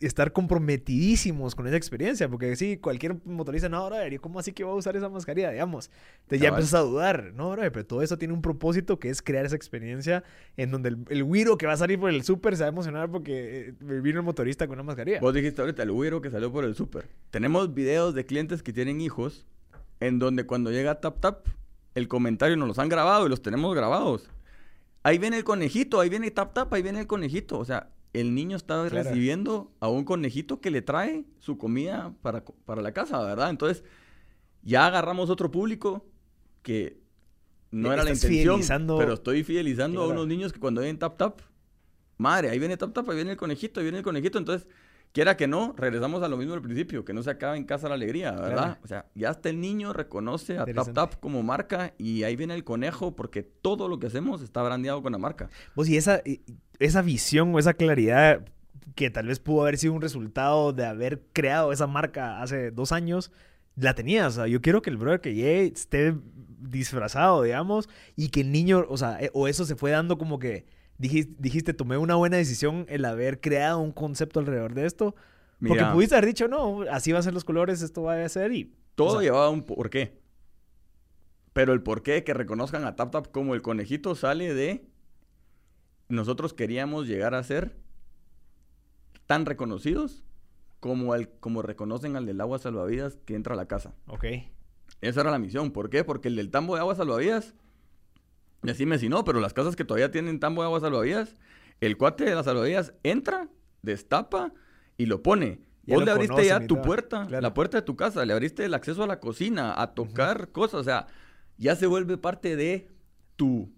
estar comprometidísimos con esa experiencia. Porque sí, cualquier motorista, no, brother, ¿y ¿cómo así que voy a usar esa mascarilla? Digamos. Entonces ya empiezas a dudar. No, brother, pero todo eso tiene un propósito que es crear esa experiencia en donde el, el güiro que va a salir por el súper se va a emocionar porque eh, vino el motorista con una mascarilla. Vos dijiste ahorita el güiro que salió por el súper. Tenemos videos de clientes que tienen hijos en donde cuando llega Tap Tap, el comentario nos los han grabado y los tenemos grabados. Ahí viene el conejito, ahí viene Tap Tap, ahí viene el conejito. O sea, el niño está Claro. recibiendo a un conejito que le trae su comida para, para la casa, ¿verdad? Entonces, ya agarramos otro público que no Eh, era la intención, pero estoy fidelizando a unos niños que cuando ven Tap Tap, madre, ahí viene Tap Tap, ahí viene el conejito, ahí viene el conejito. Entonces, quiera que no, regresamos a lo mismo del principio, que no se acaba en casa la alegría, ¿verdad? Claro. O sea, ya hasta el niño reconoce a Tap. Tap como marca y ahí viene el conejo porque todo lo que hacemos está brandeado con la marca. Vos, y esa, esa visión o esa claridad que tal vez pudo haber sido un resultado de haber creado esa marca hace dos años, la tenías. O sea, yo quiero que el brother que llegue esté disfrazado, digamos, y que el niño, o sea, eh, o eso se fue dando como que dijiste, dijiste tomé una buena decisión el haber creado un concepto alrededor de esto. Porque Mira. pudiste haber dicho, no, así van a ser los colores, esto va a ser y... Todo o sea, llevaba un porqué. Pero el porqué que reconozcan a Tap Tap como el conejito sale de nosotros queríamos llegar a ser tan reconocidos como el como reconocen al del agua salvavidas que entra a la casa. Ok. Esa era la misión. ¿Por qué? Porque el del tambo de agua salvavidas, decime si no, pero las casas que todavía tienen tambo de agua salvavidas, el cuate de las salvavidas entra, destapa y lo pone. Ya Vos lo le abriste ya tu puerta, Claro. la puerta de tu casa, le abriste el acceso a la cocina, a tocar cosas, o sea, ya se vuelve parte de tu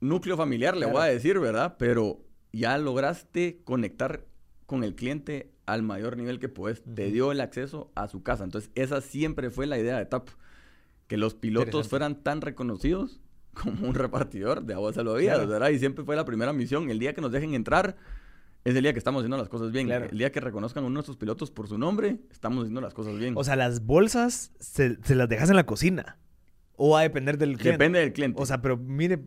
núcleo familiar, le voy a decir, ¿verdad? Pero ya lograste conectar con el cliente al mayor nivel que puedes. Te dio el acceso a su casa. Entonces, esa siempre fue la idea de TAP. Que los pilotos fueran tan reconocidos como un repartidor de agua salvavidas, Claro. ¿verdad? Y siempre fue la primera misión. El día que nos dejen entrar es el día que estamos haciendo las cosas bien. Claro. El día que reconozcan a uno de nuestros pilotos por su nombre, estamos haciendo las cosas bien. O sea, las bolsas se, se las dejas en la cocina. O va a depender del cliente. Depende del cliente. O sea, pero mire,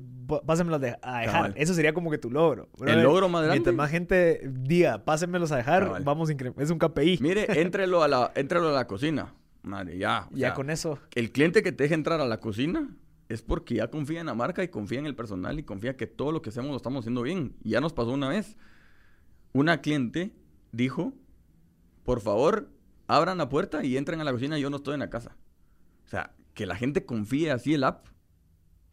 pásenmelos de- a dejar. Cabal. Eso sería como que tu logro. el logro más Mientras grande. más gente diga, pásenmelos a dejar, Cabal. vamos a Es un KPI. Mire, éntrelo a la, a la cocina. Madre, ya. ya sea, con eso. El cliente que te deje entrar a la cocina es porque ya confía en la marca y confía en el personal y confía que todo lo que hacemos lo estamos haciendo bien. Ya nos pasó una vez. Una cliente dijo, por favor, abran la puerta y entren a la cocina, yo no estoy en la casa. O sea, que la gente confíe así el app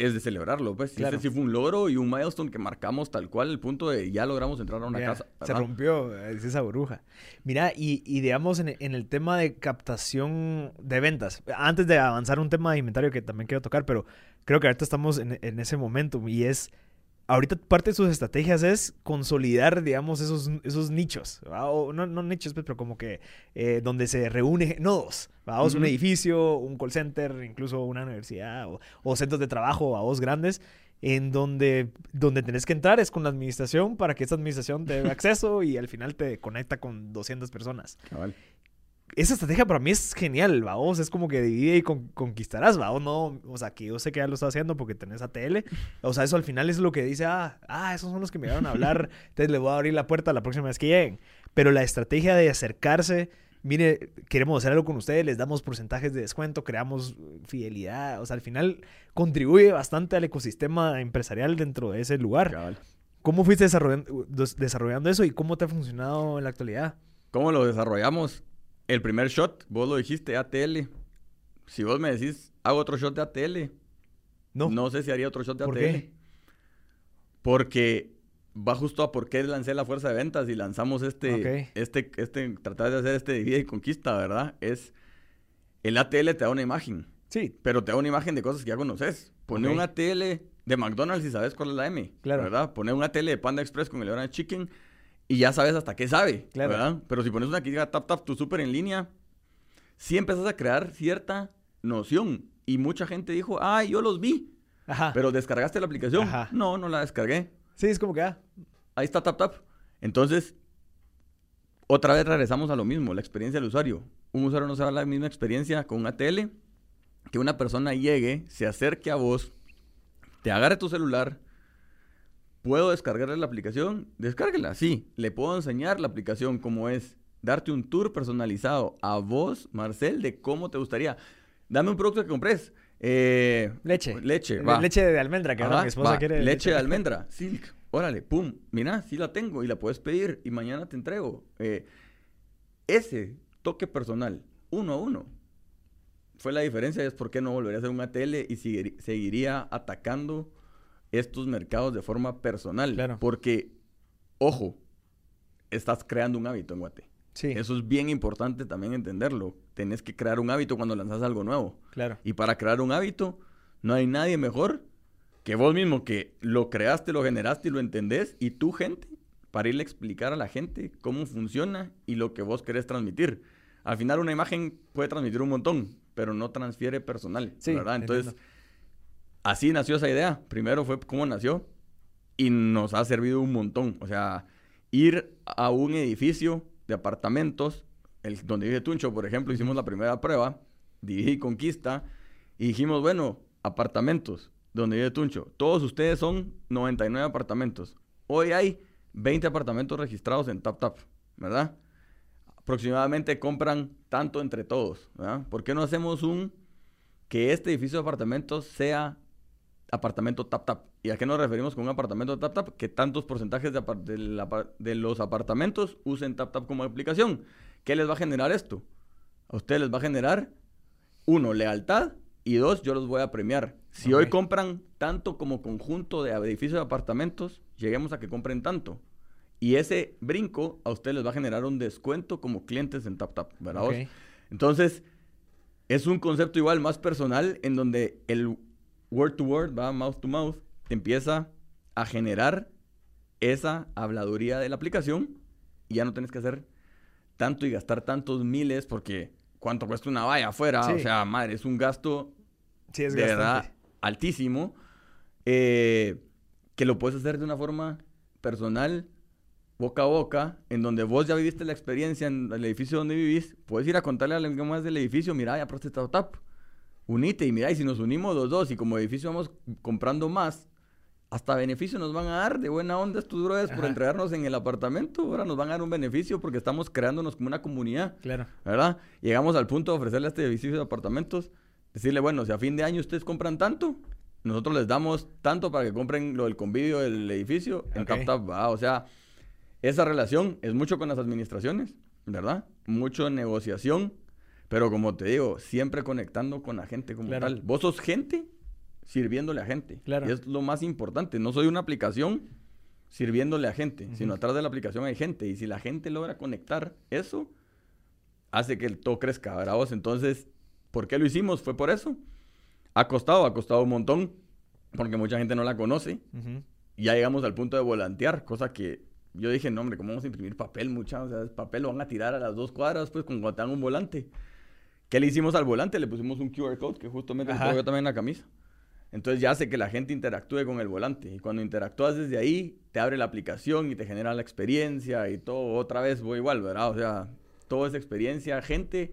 es de celebrarlo, pues. Claro. Este sí fue un logro y un milestone que marcamos tal cual el punto de ya logramos entrar a una casa. Se rompió, es esa burbuja. Mira, y, y digamos en, en el tema de captación de ventas, antes de avanzar un tema de inventario que también quiero tocar, pero creo que ahorita estamos en, en ese momento y es, ahorita parte de sus estrategias es consolidar, digamos, esos, esos nichos, o no, no nichos, pues, pero como que eh, donde se reúne nodos, vamos, un Ujú. edificio, un call center, incluso una universidad o, o centros de trabajo, a vos grandes, en donde, donde tenés que entrar es con la administración para que esta administración te dé acceso y al final te conecta con 200 personas. Cabal. Esa estrategia para mí es genial, vamos, es como que divide y con- conquistarás, va, o no, o sea, que yo sé que ya lo estás haciendo porque tenés ATL, o sea, eso al final es lo que dice, ah, ah, esos son los que me llegaron a hablar, entonces le voy a abrir la puerta la próxima vez que lleguen, pero la estrategia de acercarse, mire, queremos hacer algo con ustedes, les damos porcentajes de descuento, creamos fidelidad, o sea, al final contribuye bastante al ecosistema empresarial dentro de ese lugar. Cabal. ¿Cómo fuiste desarrollando, des- desarrollando eso y cómo te ha funcionado en la actualidad? ¿Cómo lo desarrollamos? El primer shot, vos lo dijiste, ATL. Si vos me decís, hago otro shot de ATL, No. no, sé si haría otro shot de ¿Por ATL. qué? Porque va justo a por qué lancé la fuerza de ventas y lanzamos este, Ok. este, este, tratar de hacer este divide y conquista, ¿verdad? Es, el ATL te da una imagen, Sí, pero te da una imagen de cosas que ya conoces. Pone Ok. un ATL de McDonald's y sabes cuál es la M, Claro. ¿verdad? Pone un ATL de Panda Express con el Orange Chicken y ya sabes hasta qué sabe, Claro. ¿verdad? Pero si pones una que diga tap tap tu súper en línea, sí empezás a crear cierta noción. Y mucha gente dijo, ay, yo los vi. ajá. Pero descargaste la aplicación. Ajá. No, no la descargué. sí, es como que, ah, Ahí está tap tap. Entonces, otra vez regresamos a lo mismo, la experiencia del usuario. Un usuario no se va a la misma experiencia con un ATL que una persona llegue, se acerque a vos, te agarre tu celular. ¿Puedo descargarle la aplicación? Descárguela, sí. Le puedo enseñar la aplicación como es. Darte un tour personalizado a vos, Marcel, de cómo te gustaría. Dame un producto que compres. Eh, leche. Leche, va. Leche de almendra, que Ajá, mi esposa va, quiere. Leche de almendra, Silk. Órale, pum. Mira, sí la tengo y la puedes pedir y mañana te entrego. Eh, ese toque personal, uno a uno, fue la diferencia. Es por qué no volvería a ser un ATL y seguir- seguiría atacando estos mercados de forma personal. Claro. Porque, ojo, estás creando un hábito en Guate. Sí, Eso es bien importante también entenderlo. Tenés que crear un hábito cuando lanzas algo nuevo. claro. Y para crear un hábito, no hay nadie mejor que vos mismo que lo creaste, lo generaste y lo entendés, y tu gente, para irle a explicar a la gente cómo funciona y lo que vos querés transmitir. Al final una imagen puede transmitir un montón, pero no transfiere personal, Sí, ¿verdad? Entonces, entiendo. Así nació esa idea. Primero fue cómo nació y nos ha servido un montón. O sea, ir a un edificio de apartamentos, el, donde vive Tuncho, por ejemplo, hicimos la primera prueba, y Conquista, y dijimos, bueno, apartamentos, donde vive Tuncho, todos ustedes son 99 apartamentos. Hoy hay 20 apartamentos registrados en TapTap, ¿verdad? Aproximadamente compran tanto entre todos, ¿verdad? ¿Por qué no hacemos un que este edificio de apartamentos sea apartamento tap tap. ¿Y a qué nos referimos con un apartamento tap tap? Que tantos porcentajes de, los apartamentos usen tap tap como aplicación. ¿Qué les va a generar esto? A ustedes les va a generar, uno, lealtad y dos, yo los voy a premiar. Si hoy compran tanto como conjunto de edificios de apartamentos, lleguemos a que compren tanto. Y ese brinco a ustedes les va a generar un descuento como clientes en tap tap, ¿verdad? vos? Ok. Entonces, es un concepto igual más personal en donde el word to word, va mouth to mouth, te empieza a generar esa habladuría de la aplicación y ya no tienes que hacer tanto y gastar tantos miles porque cuánto cuesta una valla afuera, Sí. o sea, madre, es un gasto Sí, es de verdad altísimo eh, que lo puedes hacer de una forma personal boca a boca, en donde vos ya viviste la experiencia en el edificio donde vivís, puedes ir a contarle a alguien más del edificio, mira, ya probaste tap, unite y mira, y si nos unimos los dos y como edificio vamos comprando más, hasta beneficio nos van a dar de buena onda estos brothers por entregarnos en el apartamento, ahora nos van a dar un beneficio porque estamos creándonos como una comunidad. Claro. ¿verdad? Llegamos al punto de ofrecerle a este edificio de apartamentos, decirle, bueno, si a fin de año ustedes compran tanto, nosotros les damos tanto para que compren lo del convivio del edificio en Ok. TapTap, ¿va? O sea, esa relación es mucho con las administraciones, ¿verdad? Mucho negociación, pero como te digo, siempre conectando con la gente como Claro. tal. Vos sos gente sirviéndole a gente. Claro. Y es lo más importante. No soy una aplicación sirviéndole a gente, sino atrás de la aplicación hay gente. Y si la gente logra conectar eso, hace que el todo crezca, ¿verdad vos? Entonces, ¿por qué lo hicimos? Fue por eso. Ha costado, ha costado un montón, porque mucha gente no la conoce. Ujú. Y ya llegamos al punto de volantear, cosa que yo dije, no, hombre, ¿cómo vamos a imprimir papel, muchachos? O sea, el papel lo van a tirar a las dos cuadras, pues, con cuando te dan un volante. ¿Qué le hicimos al volante? Le pusimos un QR code, que justamente lo yo también en la camisa. Entonces ya hace que la gente interactúe con el volante. Y cuando interactúas desde ahí, te abre la aplicación y te genera la experiencia y todo. Otra vez voy igual, ¿verdad? O sea, todo es experiencia, gente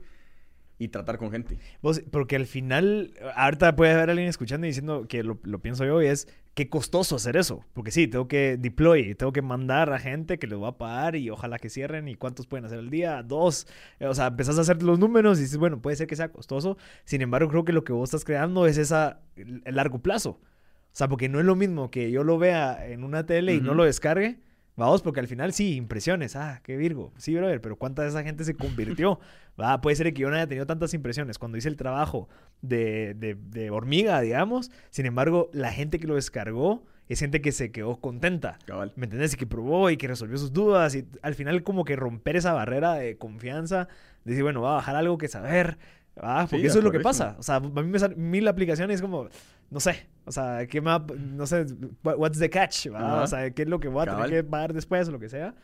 y tratar con gente. Vos, porque al final, ahorita puede haber alguien escuchando y diciendo que lo, lo pienso yo y es qué costoso hacer eso. Porque sí, tengo que deploy, tengo que mandar a gente que les va a pagar y ojalá que cierren y cuántos pueden hacer al día, dos. Eh, O sea, empezás a hacer los números y dices, bueno, puede ser que sea costoso. Sin embargo, creo que lo que vos estás creando es esa el largo plazo. O sea, porque no es lo mismo que yo lo vea en una tele y no lo descargue. Vamos, porque al final sí, impresiones. Ah, qué Virgo. Sí, brother, pero ¿cuánta de esa gente se convirtió? Va, puede ser que yo no haya tenido tantas impresiones cuando hice el trabajo de, de, de hormiga, digamos. Sin embargo, la gente que lo descargó es gente que se quedó contenta. Cabal. ¿Me entendés? Y que probó y que resolvió sus dudas. Y al final, como que romper esa barrera de confianza. Decir, bueno, va a bajar algo que saber. Porque Sí, eso es lo que pasa. O sea, a mí me salen mil aplicaciones es como, no sé. O sea, ¿qué más? No sé, what- what's the catch? O sea, ¿qué es lo que voy a Cabal. tener que pagar después o lo que sea?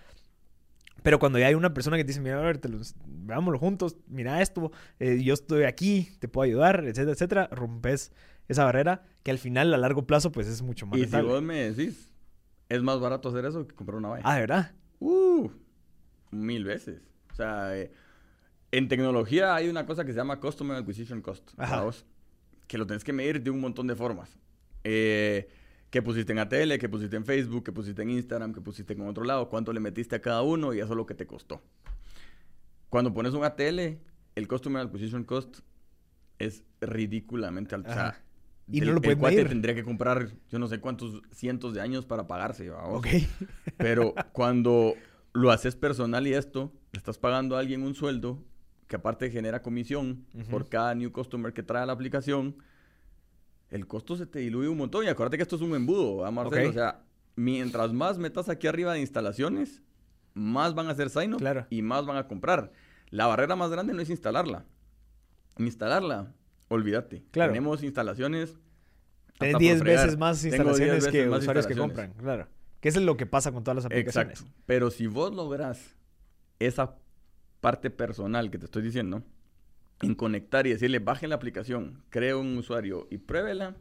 Pero cuando ya hay una persona que te dice, mira, a ver, te los- juntos, mira esto, eh, yo estoy aquí, te puedo ayudar, etcétera, etcétera, rompes esa barrera que al final a largo plazo pues es mucho más Y si vos me decís, es más barato hacer eso que comprar una valla. Ah, ¿de verdad? Uh, mil veces. O sea, eh, en tecnología hay una cosa que se llama Customer Acquisition Cost. Que lo tenés que medir de un montón de formas. Eh, que pusiste en ATL, que pusiste en Facebook, que pusiste en Instagram, que pusiste en otro lado, cuánto le metiste a cada uno y eso es lo que te costó. Cuando pones un ATL, el Customer Acquisition Cost es ridículamente alto. O sea, Ajá. Y no lo puedes medir. tendría que comprar yo no sé cuántos cientos de años para pagarse. ¿va? Ok. Pero cuando lo haces personal y esto, le estás pagando a alguien un sueldo que aparte genera comisión por cada new customer que trae a la aplicación, el costo se te diluye un montón. Y acuérdate que esto es un embudo, ¿verdad, Marcelo? O sea, mientras más metas aquí arriba de instalaciones, más van a hacer sign Claro. y más van a comprar. La barrera más grande no es instalarla. Instalarla, olvídate. Claro. Tenemos instalaciones. Tenés hasta 10 por fregar. veces más Tengo 10 instalaciones veces que más usuarios que compran, claro. Que eso es lo que pasa con todas las aplicaciones. Exacto. Pero si vos logras esa parte personal que te estoy diciendo, en conectar y decirle, baje la aplicación, cree un usuario y pruébela,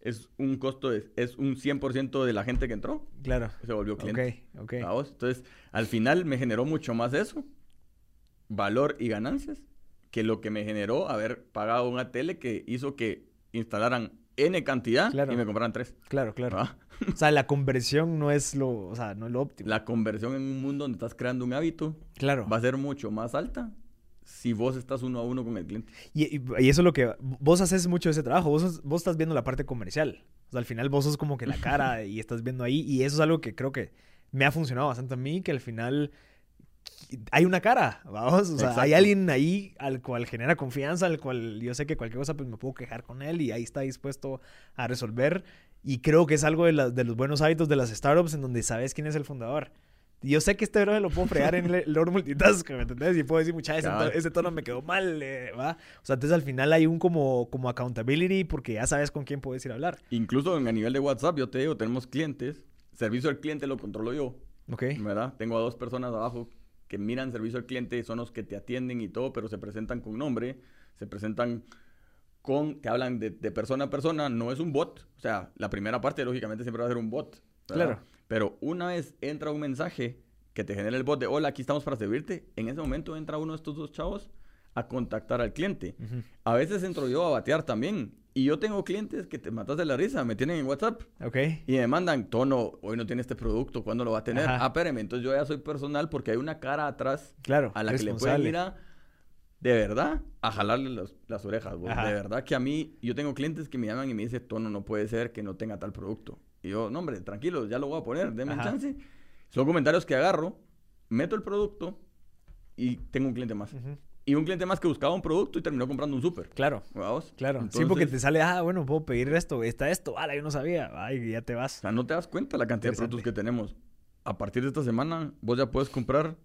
es un costo, de- es un 100% de la gente que entró, Claro. se volvió cliente. Ok, ok. Entonces, al final me generó mucho más eso, valor y ganancias, que lo que me generó haber pagado una tele que hizo que instalaran N cantidad Claro. y me compraran tres. Claro, claro. ¿va? O sea, la conversión no es lo, o sea, no es lo óptimo. La conversión en un mundo donde estás creando un hábito Claro. va a ser mucho más alta si vos estás uno a uno con el cliente. Y, y- eso es lo que vos haces mucho de ese trabajo. Vos, vos estás viendo la parte comercial. O sea, al final vos sos como que la cara y estás viendo ahí. Y eso es algo que creo que me ha funcionado bastante a mí, que al final hay una cara, vamos. O sea, hay alguien ahí al cual genera confianza, al cual yo sé que cualquier cosa pues me puedo quejar con él y ahí está dispuesto a resolver. Y creo que es algo de, la- de los buenos hábitos de las startups en donde sabes quién es el fundador. Yo sé que este brother lo puedo fregar en el Lord Multitask, ¿me entendés? Y puedo decir, mucha ese, Cabal. to- ese tono me quedó mal, eh, ¿va? O sea, entonces al final hay un como, como accountability porque ya sabes con quién puedes ir a hablar. Incluso en- a nivel de WhatsApp, yo te digo, tenemos clientes, servicio al cliente lo controlo yo, ¿Ok? ¿verdad? Tengo a dos personas abajo que miran servicio al cliente, son los que te atienden y todo, pero se presentan con nombre, se presentan con, te hablan de, de persona a persona, no es un bot, o sea, la primera parte lógicamente siempre va a ser un bot, ¿verdad? Claro. Pero una vez entra un mensaje que te genera el bot de, hola, aquí estamos para servirte, en ese momento entra uno de estos dos chavos a contactar al cliente. A veces entro yo a batear también. Y yo tengo clientes que te matas de la risa, me tienen en WhatsApp ¿Ok? y me mandan, tono, hoy no tiene este producto, ¿cuándo lo va a tener? Ajá. Ah, espérame, entonces yo ya soy personal porque hay una cara atrás Claro. a la que le pueden ir a de verdad, a jalarle las, las orejas. De verdad que a mí, yo tengo clientes que me llaman y me dicen, Tono, no puede ser que no tenga tal producto. Y yo, no, hombre, tranquilo, ya lo voy a poner, denme un chance. Son comentarios que agarro, meto el producto y tengo un cliente más. Ujú. Y un cliente más que buscaba un producto y terminó comprando un súper. Claro. ¿Vamos? Claro, sí, Entonces, porque te sale, ah, bueno, puedo pedir esto, está esto, ah, yo no sabía, ay, ya te O vas. sea, no te das cuenta la cantidad de productos que tenemos. A partir de esta semana, vos ya puedes comprar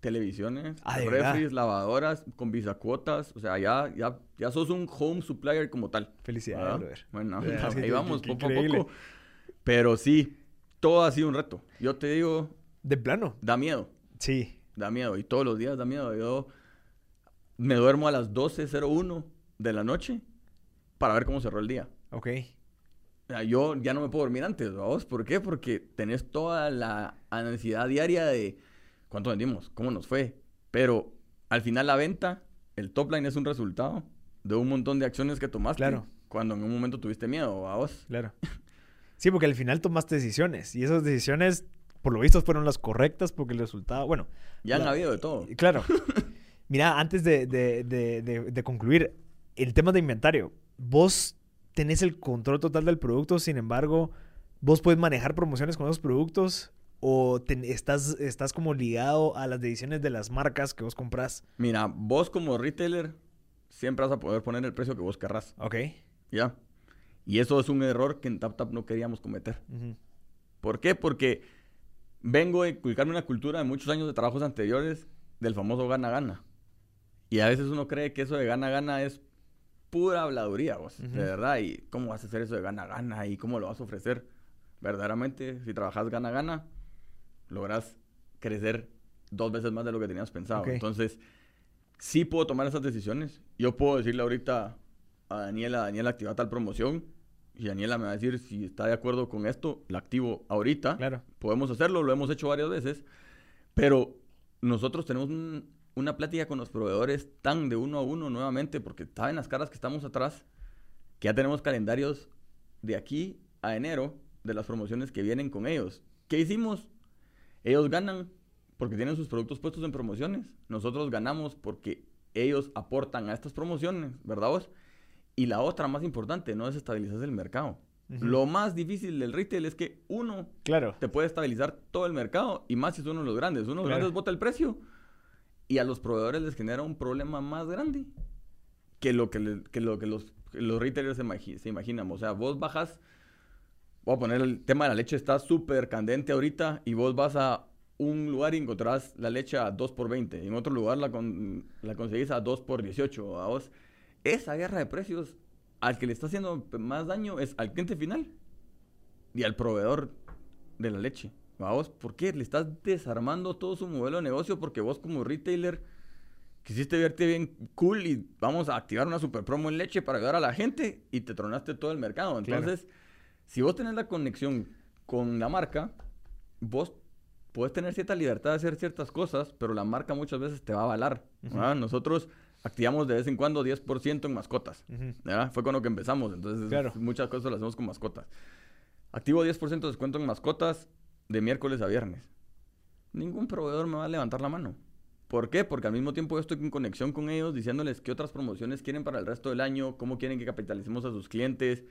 televisiones, Ah, refris, lavadoras, con bisacuotas. O sea, ya, ya, ya sos un home supplier como tal. Felicidades. Bueno, sí, ahí vamos, poco a poco. Pero sí, todo ha sido un reto. Yo te digo, De plano. da miedo, Sí. da miedo. Y todos los días da miedo. Yo me duermo a las 12.01 de la noche para ver cómo cerró el día. Ok. O sea, yo ya no me puedo dormir antes, ¿vos? ¿Por qué? Porque tenés toda la ansiedad diaria de cuánto vendimos, cómo nos fue. Pero al final la venta, el top line es un resultado de un montón de acciones que tomaste. Claro. Cuando en un momento tuviste miedo, ¿a vos? Claro. Sí, porque al final tomaste decisiones y esas decisiones, por lo visto, fueron las correctas porque el resultado, bueno, Ya han La- habido de todo. claro. Mira, antes de, de- de- de- concluir, el tema de inventario, vos tenés el control total del producto, sin embargo, vos puedes manejar promociones con esos productos o ten- estás, estás como ligado a las decisiones de las marcas que vos compras. Mira, vos como retailer siempre vas a poder poner el precio que vos querrás. Ok. ¿Ya? Y eso es un error que en TapTap no queríamos cometer. Ujú. ¿Por qué? Porque vengo a inculcarme una cultura de muchos años de trabajos anteriores del famoso gana-gana. Y a veces uno cree que eso de gana-gana es pura habladuría, vos, Ujú. de verdad. ¿Y cómo vas a hacer eso de gana-gana? ¿Y cómo lo vas a ofrecer? Verdaderamente, si trabajas gana-gana, logras crecer dos veces más de lo que tenías pensado. Entonces, sí puedo tomar esas decisiones. Yo puedo decirle ahorita a Daniela, Daniela, activa tal promoción. Y Daniela me va a decir si está de acuerdo con esto, la activo ahorita. Claro. Podemos hacerlo, lo hemos hecho varias veces. Pero nosotros tenemos un- una plática con los proveedores tan de uno a uno nuevamente, porque saben las caras que estamos atrás, que ya tenemos calendarios de aquí a enero de las promociones que vienen con ellos. ¿Qué hicimos? Ellos ganan porque tienen sus productos puestos en promociones. Nosotros ganamos porque ellos aportan a estas promociones, ¿verdad vos? Y la otra más importante, no es estabilizar el mercado. Ujú. Lo más difícil del retail es que uno Claro. te puede estabilizar todo el mercado y más si es uno de los grandes. Uno de los Claro. grandes bota el precio y a los proveedores les genera un problema más grande que lo que, le- que lo que los, que los retailers se, imagi- se imaginan. O sea, vos bajas, voy a poner el tema de la leche, está súper candente ahorita y vos vas a un lugar y encontrás la leche a 2 por 20. En otro lugar la, con- la conseguís a 2 por 18. A vos, esa guerra de precios al que le está haciendo más daño es al cliente final y al proveedor de la leche. Vamos, ¿por qué? Le estás desarmando todo su modelo de negocio porque vos como retailer quisiste verte bien cool y vamos a activar una super promo en leche para ayudar a la gente y te tronaste todo el mercado. Claro. Entonces, si vos tenés la conexión con la marca, vos puedes tener cierta libertad de hacer ciertas cosas, pero la marca muchas veces te va a avalar. ¿verdad? Nosotros activamos de vez en cuando 10% en mascotas. Ujú. ¿verdad? Fue con lo que empezamos, entonces Claro. muchas cosas las hacemos con mascotas. Activo 10% de descuento en mascotas de miércoles a viernes. Ningún proveedor me va a levantar la mano. ¿Por qué? Porque al mismo tiempo yo estoy en conexión con ellos diciéndoles qué otras promociones quieren para el resto del año, cómo quieren que capitalicemos a sus clientes,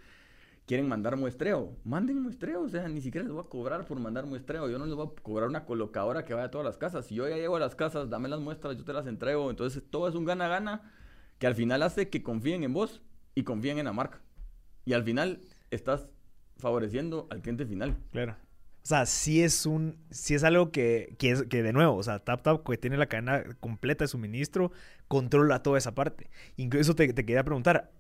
quieren mandar muestreo. Manden muestreo, o sea, ni siquiera les voy a cobrar por mandar muestreo. Yo no les voy a cobrar una colocadora que vaya a todas las casas. Si yo ya llego a las casas, dame las muestras, yo te las entrego. Entonces todo es un gana-gana que al final hace que confíen en vos y confíen en la marca. Y al final estás favoreciendo al cliente final. Claro. O sea, sí es un, sí es algo que, que, es, que de nuevo, o sea, TapTap que tiene la cadena completa de suministro, controla toda esa parte. Incluso te, te quería preguntar,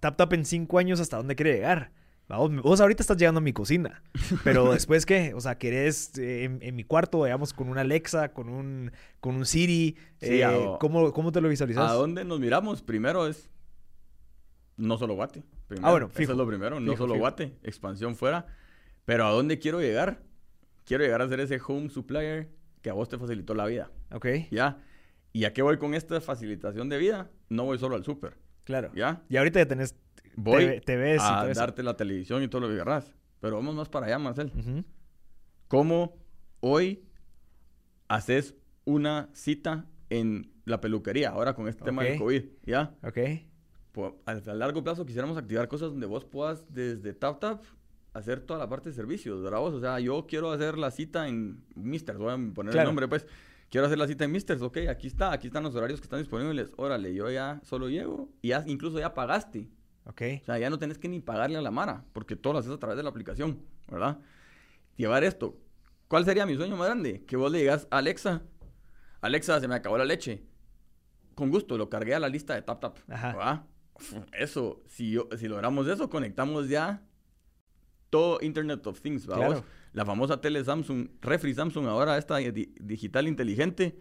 TapTap en cinco años, ¿hasta dónde quiere llegar? Vos, vos ahorita estás llegando a mi cocina, pero después qué? O sea, ¿querés eh, en, en, mi cuarto, digamos, con una Alexa, con un, con un Siri? Sí, eh, a- ¿cómo, ¿Cómo te lo visualizas? ¿A dónde nos miramos? Primero es no solo Guate. Primero. Ah, bueno, Eso fijo. es lo primero, no Fijo, solo fijo. Guate, expansión fuera. Pero ¿a dónde quiero llegar? Quiero llegar a ser ese home supplier que a vos te facilitó la vida. Ok, ¿Ya? ¿Y a qué voy con esta facilitación de vida? No voy solo al súper. claro. ¿Ya? Y ahorita ya tenés Voy a darte la televisión y todo lo que querrás. Pero vamos más para allá, Marcel. Ujú. ¿Cómo hoy haces una cita en la peluquería, ahora con este tema del. COVID, ¿ya? Ok. A, a largo plazo quisiéramos activar cosas donde vos puedas desde TapTap hacer toda la parte de servicios, ¿verdad vos? O sea, yo quiero hacer la cita en Misters, voy a poner Claro. el nombre, pues. Quiero hacer la cita en Misters, ok, aquí está, aquí están los horarios que están disponibles. Órale, yo ya solo llego y ya, incluso ya pagaste. Ok. O sea, ya no tenés que ni pagarle a la Mara, porque todo lo haces a través de la aplicación, ¿verdad? Llevar esto. ¿Cuál sería mi sueño más grande? Que vos le digas a Alexa, Alexa, se me acabó la leche. Con gusto, lo cargué a la lista de TapTap. Ajá. ¿verdad? Eso, si, yo- si logramos eso, conectamos ya todo Internet of Things, ¿verdad? Claro. La famosa tele Samsung, refri Samsung, ahora esta di- digital inteligente,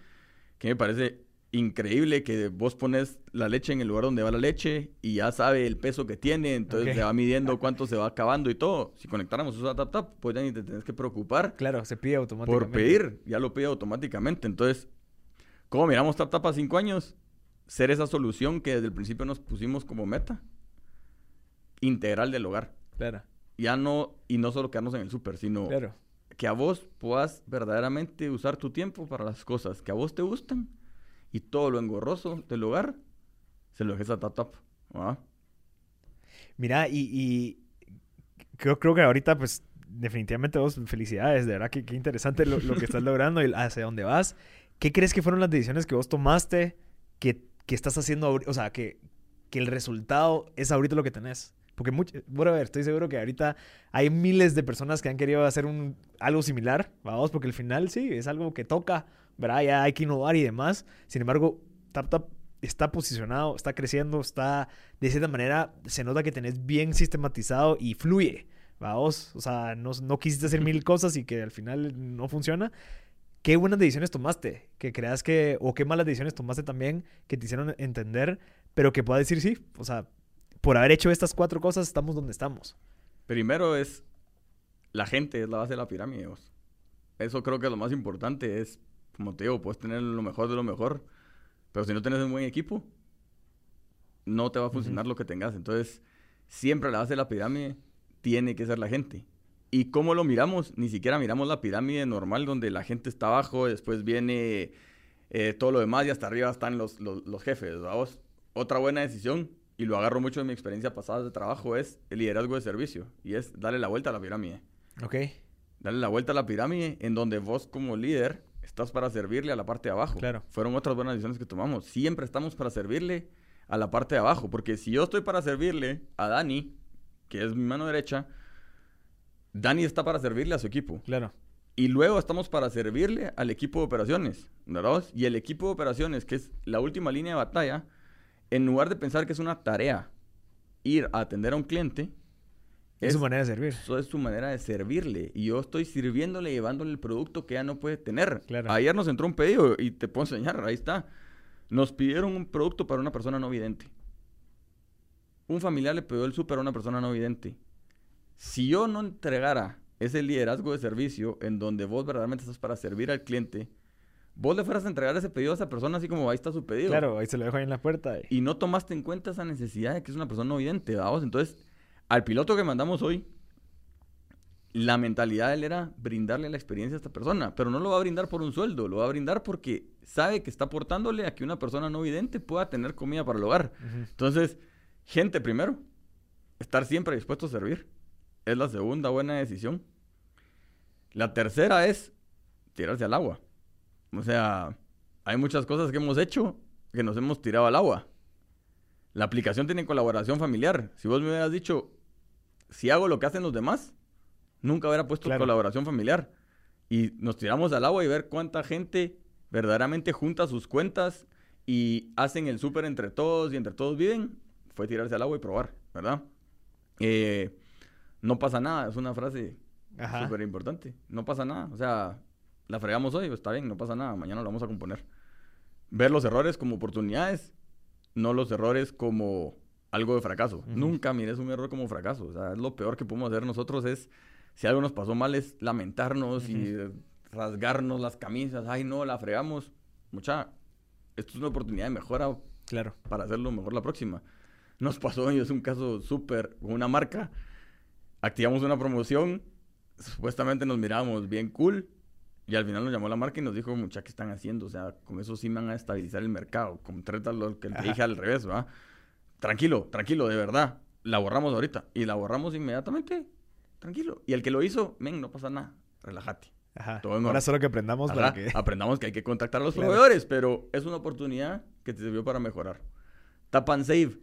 que me parece increíble que vos pones la leche en el lugar donde va la leche y ya sabe el peso que tiene, entonces Ok. le va midiendo cuánto se va acabando y todo. Si conectáramos eso a TapTap, pues ya ni te tenés que preocupar Claro, se pide automáticamente. por pedir, ya lo pide automáticamente. Entonces, ¿cómo miramos TapTap a cinco años? Ser esa solución que desde el principio nos pusimos como meta. Integral del hogar. Claro, Ya no, y no solo quedarnos en el súper, sino claro. que a vos puedas verdaderamente usar tu tiempo para las cosas que a vos te gustan y todo lo engorroso del hogar se lo dejes a. ¿verdad? Mira, y, y creo, creo que ahorita, pues, definitivamente vos, felicidades, de verdad que qué interesante lo, lo que estás logrando y hacia dónde vas. ¿Qué crees que fueron las decisiones que vos tomaste que, que estás haciendo? O sea, que, que el resultado es ahorita lo que tenés. Porque, bueno, a ver, estoy seguro que ahorita hay miles de personas que han querido hacer un, algo similar, vamos, porque al final sí, es algo que toca, ¿verdad? Ya hay que innovar y demás. Sin embargo, TapTap está posicionado, está creciendo, está de cierta manera, se nota que tenés bien sistematizado y fluye, vamos. O sea, no, no quisiste hacer mil cosas y que al final no funciona. ¿Qué buenas decisiones tomaste? Que creas que, o qué malas decisiones tomaste también que te hicieron entender, pero que puedas decir sí, o sea, por haber hecho estas cuatro cosas estamos donde estamos. Primero es la gente, es la base de la pirámide. vos. Eso creo que es lo más importante. Es, como te digo, puedes tener lo mejor de lo mejor, pero si no tienes un buen equipo, no te va a funcionar lo que tengas. Entonces, siempre la base de la pirámide tiene que ser la gente. ¿Y cómo lo miramos? Ni siquiera miramos la pirámide normal donde la gente está abajo, después viene eh, todo lo demás y hasta arriba están los, los, los jefes. ¿vamos? Otra buena decisión, y lo agarro mucho de mi experiencia pasada de trabajo, es el liderazgo de servicio. Y es darle la vuelta a la pirámide. Ok. Darle la vuelta a la pirámide en donde vos como líder estás para servirle a la parte de abajo. Claro. Fueron otras buenas decisiones que tomamos. Siempre estamos para servirle a la parte de abajo. Porque si yo estoy para servirle a Dani, que es mi mano derecha, Dani está para servirle a su equipo. Claro. Y luego estamos para servirle al equipo de operaciones, ¿verdad? Y el equipo de operaciones, que es la última línea de batalla, en lugar de pensar que es una tarea ir a atender a un cliente, Es su manera de servir. eso es su manera de servirle. Y yo estoy sirviéndole, llevándole el producto que ya no puede tener. Claro. Ayer nos entró un pedido y te puedo enseñar, ahí está. Nos pidieron un producto para una persona no vidente. Un familiar le pidió el súper a una persona no vidente. Si yo no entregara ese liderazgo de servicio en donde vos verdaderamente estás para servir al cliente, vos le fueras a entregar ese pedido a esa persona así como ahí está su pedido Claro, ahí se lo dejo ahí en la puerta. y- y no tomaste en cuenta esa necesidad de que es una persona no vidente, ¿vamos? Entonces, al piloto que mandamos hoy, la mentalidad de él era brindarle la experiencia a esta persona, pero no lo va a brindar por un sueldo, lo va a brindar porque sabe que está aportándole a que una persona no vidente pueda tener comida para el hogar. Entonces, gente primero, estar siempre dispuesto a servir, es la segunda buena decisión. La tercera es tirarse al agua. O sea, hay muchas cosas que hemos hecho que nos hemos tirado al agua. La aplicación tiene colaboración familiar. Si vos me hubieras dicho, si hago lo que hacen los demás, nunca hubiera puesto Claro. colaboración familiar. Y nos tiramos al agua y ver cuánta gente verdaderamente junta sus cuentas y hacen el súper entre todos y entre todos viven, fue tirarse al agua y probar, ¿verdad? Eh, no pasa nada, es una frase súper importante. No pasa nada, o sea, la fregamos hoy, pues, está bien, no pasa nada, mañana lo vamos a componer. Ver los errores como oportunidades, no los errores como algo de fracaso. Ujú. Nunca mires un error como fracaso, o sea, es lo peor que podemos hacer nosotros es, si algo nos pasó mal, es lamentarnos y rasgarnos las camisas, ay no, la fregamos. Mucha, esto es una oportunidad de mejora Claro. para hacerlo mejor la próxima. Nos pasó y es un caso súper con una marca. Activamos una promoción, supuestamente nos mirábamos bien cool. Y al final nos llamó la marca y nos dijo, mucha, ¿qué están haciendo? O sea, con eso sí van a estabilizar el mercado. Con trata lo que te Ajá. dije al revés, ¿va? Tranquilo, tranquilo, de verdad. La borramos ahorita. Y la borramos inmediatamente. Tranquilo. Y el que lo hizo, men, no pasa nada. Relájate. Ajá. Todo en Ahora solo que aprendamos Ajá, para que... Aprendamos que hay que contactar a los Claro. proveedores, pero es una oportunidad que te sirvió para mejorar. Tap and Save.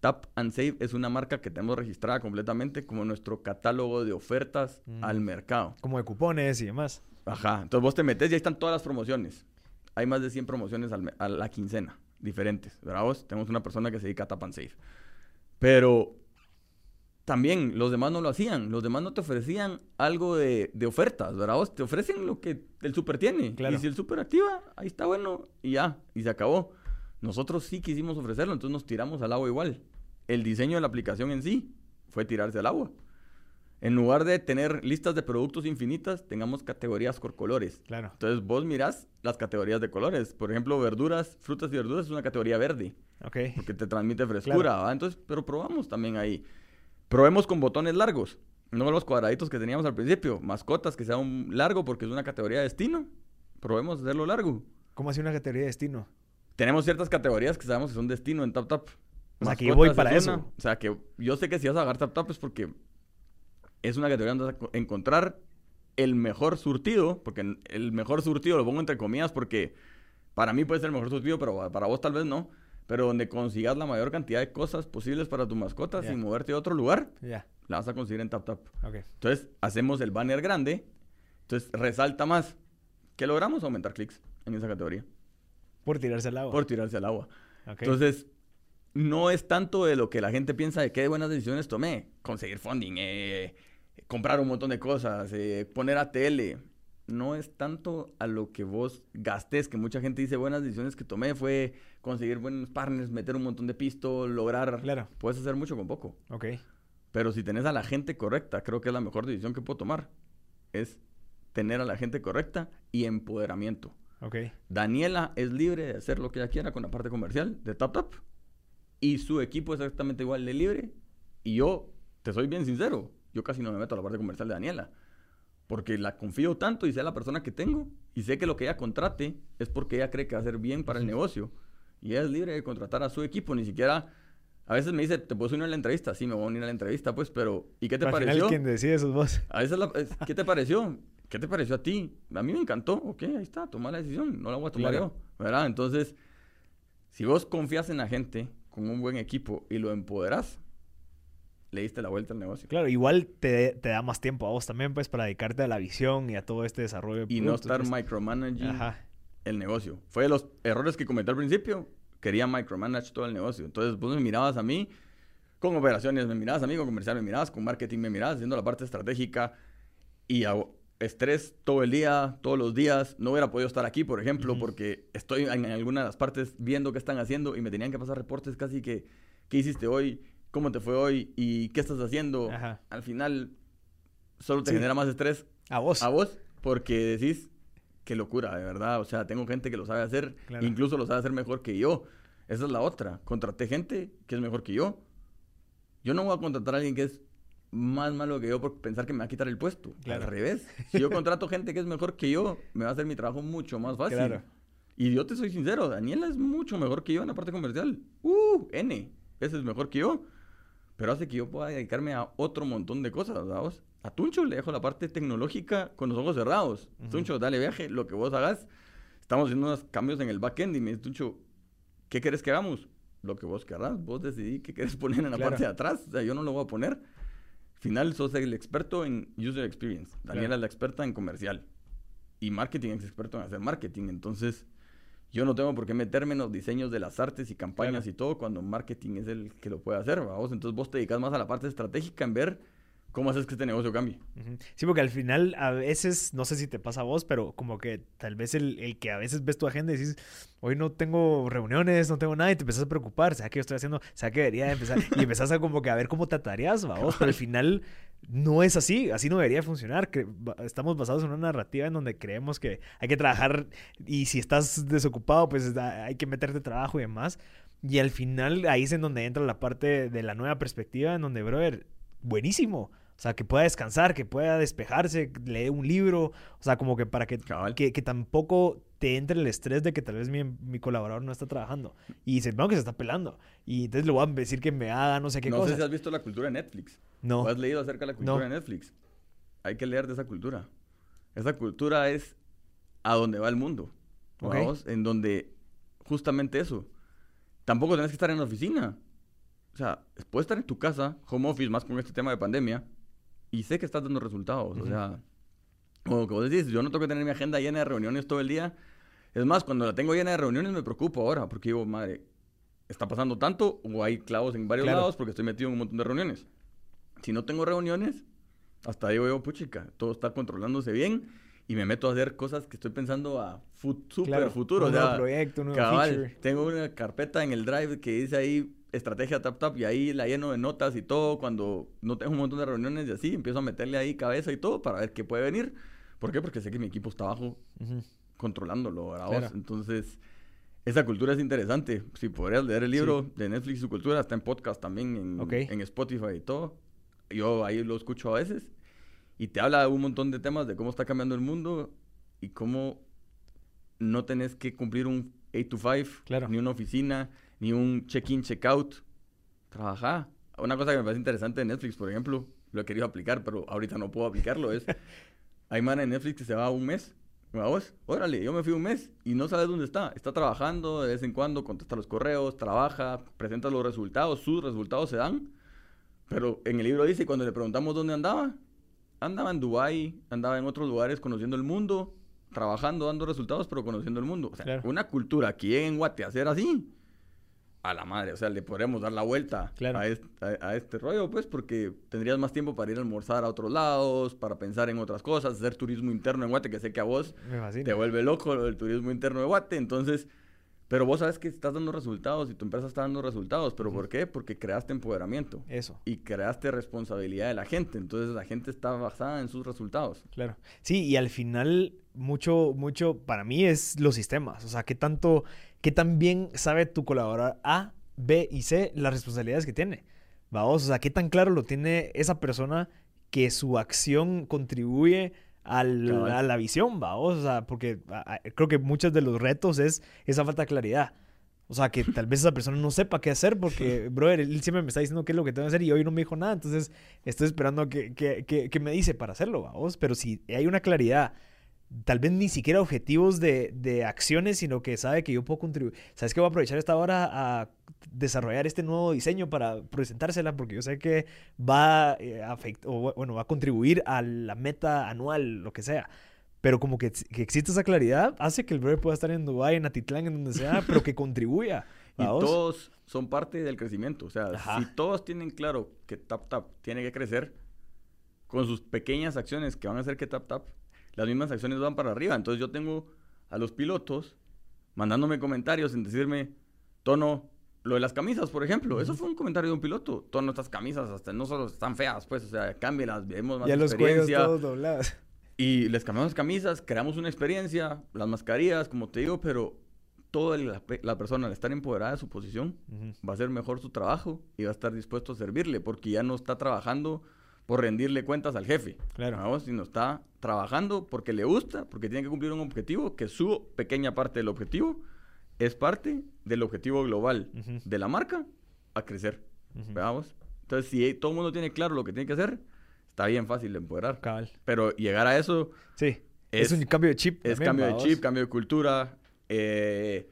Tap and Save es una marca que tenemos registrada completamente como nuestro catálogo de ofertas Mm. al mercado. Como de cupones y demás. Ajá. Entonces vos te metes y ahí están todas las promociones. Hay más de 100 promociones al a la quincena, diferentes. ¿Verdad vos? Tenemos una persona que se dedica a Tap and Save. Pero también los demás no lo hacían. Los demás no te ofrecían algo de, de ofertas, ¿verdad vos? Te ofrecen lo que el super tiene. Claro. Y si el super activa, ahí está bueno y ya. Y se acabó. Nosotros sí quisimos ofrecerlo, entonces nos tiramos al agua igual. El diseño de la aplicación en sí fue tirarse al agua. En lugar de tener listas de productos infinitas, tengamos categorías por colores. Claro. Entonces vos mirás las categorías de colores. Por ejemplo, verduras, frutas y verduras es una categoría verde, Ok. porque te transmite frescura, ¿va? Entonces, pero probamos también ahí. Probemos con botones largos, no los cuadraditos que teníamos al principio. Mascotas que sea un largo porque es una categoría de destino. Probemos hacerlo largo. ¿Cómo así una categoría de destino? Tenemos ciertas categorías que sabemos que son destino en TapTap. O sea, que yo voy para es eso. una. O sea, que yo sé que si vas a agarrar TapTap es porque es una categoría donde vas a co- encontrar el mejor surtido, porque el mejor surtido lo pongo entre comillas porque para mí puede ser el mejor surtido, pero para vos tal vez no. Pero donde consigas la mayor cantidad de cosas posibles para tu mascota Ya. sin moverte a otro lugar, Ya. la vas a conseguir en TapTap. Ok. Entonces, hacemos el banner grande, entonces resalta más. ¿Qué logramos? Aumentar clics en esa categoría Por tirarse al agua. por tirarse al agua. Entonces, no es tanto de lo que la gente piensa de qué buenas decisiones tomé. Conseguir funding, eh, comprar un montón de cosas, eh, poner ATL. No es tanto a lo que vos gastes, que mucha gente dice buenas decisiones que tomé fue conseguir buenos partners, meter un montón de pisto, lograr... Claro. Puedes hacer mucho con poco. Ok. Pero si tenés a la gente correcta, creo que es la mejor decisión que puedo tomar. Es tener a la gente correcta y empoderamiento. Ok. Daniela es libre de hacer lo que ella quiera con la parte comercial de TapTap. Y su equipo es exactamente igual de libre. Y yo, te soy bien sincero, yo casi no me meto a la parte comercial de Daniela. Porque la confío tanto y sé la persona que tengo. Y sé que lo que ella contrate es porque ella cree que va a ser bien para el negocio. Y ella es libre de contratar a su equipo. Ni siquiera... A veces me dice, ¿te puedo unir a la entrevista? Sí, me voy a unir a la entrevista, pues, pero... ¿Y qué te Al pareció? final, quien decide sos vos. A veces, la- es- ¿qué te pareció? ¿Qué te pareció a ti? A mí me encantó. Ok, ahí está, toma la decisión. No la voy a tomar Claro. yo. ¿Verdad? Entonces, si vos confías en la gente con un buen equipo y lo empoderás, le diste la vuelta al negocio. Claro, igual te, te da más tiempo a vos también, pues, para dedicarte a la visión y a todo este desarrollo de Y no estar pues. micromanaging Ajá. el negocio. Fue de los errores que cometí al principio. Quería micromanage todo el negocio. Entonces, vos me mirabas a mí con operaciones, me mirabas a mí con comercial, me mirabas con marketing, me mirabas haciendo la parte estratégica y a- estrés todo el día, todos los días. No hubiera podido estar aquí, por ejemplo, Ujú. porque estoy en, en alguna de las partes viendo qué están haciendo y me tenían que pasar reportes casi que, ¿qué hiciste hoy? ¿Cómo te fue hoy? ¿Y qué estás haciendo? Ajá. Al final, solo te Sí. genera más estrés A vos. a vos porque decís, qué locura, de verdad. O sea, tengo gente que lo sabe hacer, Claro. incluso lo sabe hacer mejor que yo. Esa es la otra. Contraté gente que es mejor que yo. Yo no voy a contratar a alguien que es más malo que yo por pensar que me va a quitar el puesto. Claro. Al revés. Si yo contrato gente que es mejor que yo, me va a hacer mi trabajo mucho más fácil. Claro. Y yo te soy sincero, Daniela es mucho mejor que yo en la parte comercial. Uh, N. Veces mejor que yo. Pero hace que yo pueda dedicarme a otro montón de cosas, ¿sabes? A Tuncho le dejo la parte tecnológica con los ojos cerrados. Ujú. Tuncho, dale viaje, lo que vos hagas. Estamos haciendo unos cambios en el backend y me dice, Tuncho, ¿qué querés que hagamos? Lo que vos querrás. Vos decidí qué querés poner en la Claro. parte de atrás. O sea, yo no lo voy a poner. Al final, sos el experto en user experience. Daniela Claro. es la experta en comercial. Y marketing es experto en hacer marketing. Entonces, yo no tengo por qué meterme en los diseños de las artes y campañas Claro. y todo cuando marketing es el que lo puede hacer, vamos. Entonces, vos te dedicas más a la parte estratégica en ver cómo haces que este negocio cambie. Sí, porque al final a veces, no sé si te pasa a vos, pero como que tal vez el, el que a veces ves tu agenda y dices, hoy no tengo reuniones, no tengo nada, y te empezás a preocupar, ¿sabes qué yo estoy haciendo? ¿Sabes que debería de empezar? Y empezás a como que a ver cómo te tareas, vos, pero al final no es así, así no debería funcionar. que estamos basados en una narrativa en donde creemos que hay que trabajar y si estás desocupado, pues hay que meterte trabajo y demás. Y al final ahí es en donde entra la parte de la nueva perspectiva, en donde, brother, buenísimo. O sea, que pueda descansar, que pueda despejarse, lee un libro. O sea, como que para que, que, que tampoco te entre el estrés de que tal vez mi, mi colaborador no está trabajando. Y dice, no, que se está pelando. Y entonces le voy a decir que me haga no sé qué no cosa. sé si has visto la cultura de Netflix. No. ¿O has leído acerca de la cultura No. de Netflix? Hay que leer de esa cultura. Esa cultura es a donde va el mundo. Ok. ¿vamos? En donde justamente eso. Tampoco tenés que estar en la oficina. O sea, puedes estar en tu casa, home office, más con este tema de pandemia, y sé que estás dando resultados. O Ujú. sea, como que vos decís, yo no tengo que tener mi agenda llena de reuniones todo el día. Es más, cuando la tengo llena de reuniones me preocupo ahora, porque digo, madre, ¿está pasando tanto o hay clavos en varios Claro. lados porque estoy metido en un montón de reuniones? Si no tengo reuniones, hasta digo yo, puchica, todo está controlándose bien y me meto a hacer cosas que estoy pensando a super Claro, futuro. un o nuevo sea, proyecto, un nuevo cabal, feature. tengo una carpeta en el Drive que dice ahí estrategia tap tap y ahí la lleno de notas y todo. Cuando no tengo un montón de reuniones y así, empiezo a meterle ahí cabeza y todo para ver qué puede venir. ¿Por qué? Porque sé que mi equipo está abajo controlándolo, ¿verdad? vos? Claro. Entonces, esa cultura es interesante. Si podrías leer el libro de Netflix y su cultura, está en podcast también, en, Ok. en Spotify y todo. Yo ahí lo escucho a veces. Y te habla de un montón de temas de cómo está cambiando el mundo y cómo no tenés que cumplir un 8 to 5, Claro. ni una oficina, ni un check-in, check-out. Trabaja. Una cosa que me parece interesante de Netflix, por ejemplo, lo he querido aplicar, pero ahorita no puedo aplicarlo, es... Hay man en Netflix que se va un mes. Vamos, órale, yo me fui un mes y no sabes dónde está. Está trabajando de vez en cuando, contesta los correos, trabaja, presenta los resultados, sus resultados se dan. Pero en el libro dice, cuando le preguntamos dónde andaba, andaba en Dubai, andaba en otros lugares conociendo el mundo, trabajando, dando resultados, pero conociendo el mundo. O sea, Claro. una cultura que llegue en Guate a hacer así, a la madre, o sea, le podremos dar la vuelta Claro. a, este, a- a este rollo, pues, porque tendrías más tiempo para ir a almorzar a otros lados, para pensar en otras cosas, hacer turismo interno en Guate, que sé que a vos te vuelve loco lo del turismo interno de Guate, entonces, pero vos sabes que estás dando resultados y tu empresa está dando resultados, pero ¿por qué? Porque creaste empoderamiento Eso. y creaste responsabilidad de la gente, entonces la gente está basada en sus resultados. Claro. Sí, y al final, mucho, mucho para mí es los sistemas. O sea, qué tanto, qué tan bien sabe tu colaborador A, B y C las responsabilidades que tiene. Vamos, o sea, qué tan claro lo tiene esa persona que su acción contribuye al- a la visión, vamos. O sea, porque a- a- creo que muchos de los retos es esa falta de claridad. O sea, que tal vez esa persona no sepa qué hacer porque, brother, él siempre me está diciendo qué es lo que tengo que hacer y hoy no me dijo nada. Entonces, estoy esperando a que, que, que, que me dice para hacerlo, vamos. Pero si hay una claridad, tal vez ni siquiera objetivos de, de acciones, sino que sabe que yo puedo contribuir. ¿Sabes que voy a aprovechar esta hora a desarrollar este nuevo diseño para presentársela? Porque yo sé que va, eh, a afect- o, bueno, va a contribuir a la meta anual, lo que sea. Pero como que, que existe esa claridad, hace que el brother pueda estar en Dubái, en Atitlán, en donde sea, pero que contribuya. Y ¿vaos? todos son parte del crecimiento. O sea, Ajá. si todos tienen claro que TapTap tiene que crecer, con sus pequeñas acciones que van a hacer que TapTap, las mismas acciones van para arriba. Entonces yo tengo a los pilotos mandándome comentarios en decirme, Tono, lo de las camisas, por ejemplo, eso fue un comentario de un piloto. Tono, estas camisas hasta no solo están feas, pues, o sea, cámbielas, vemos más Ya los cuellos experiencia. todos doblados. Y les cambiamos las camisas, creamos una experiencia, las mascarillas, como te digo, pero toda la, pe- la persona al estar empoderada de su posición va a hacer mejor su trabajo y va a estar dispuesto a servirle porque ya no está trabajando por rendirle cuentas al jefe, Claro. ¿vamos? sino está trabajando porque le gusta, porque tiene que cumplir un objetivo, que su pequeña parte del objetivo es parte del objetivo global Ujú. de la marca a crecer. Ujú. ¿Veamos? Entonces, si todo el mundo tiene claro lo que tiene que hacer, está bien fácil de empoderar. Cabal. Pero llegar a eso Sí. Es, Es- un cambio de chip. es también, cambio de ¿vaos? chip, cambio de cultura, eh,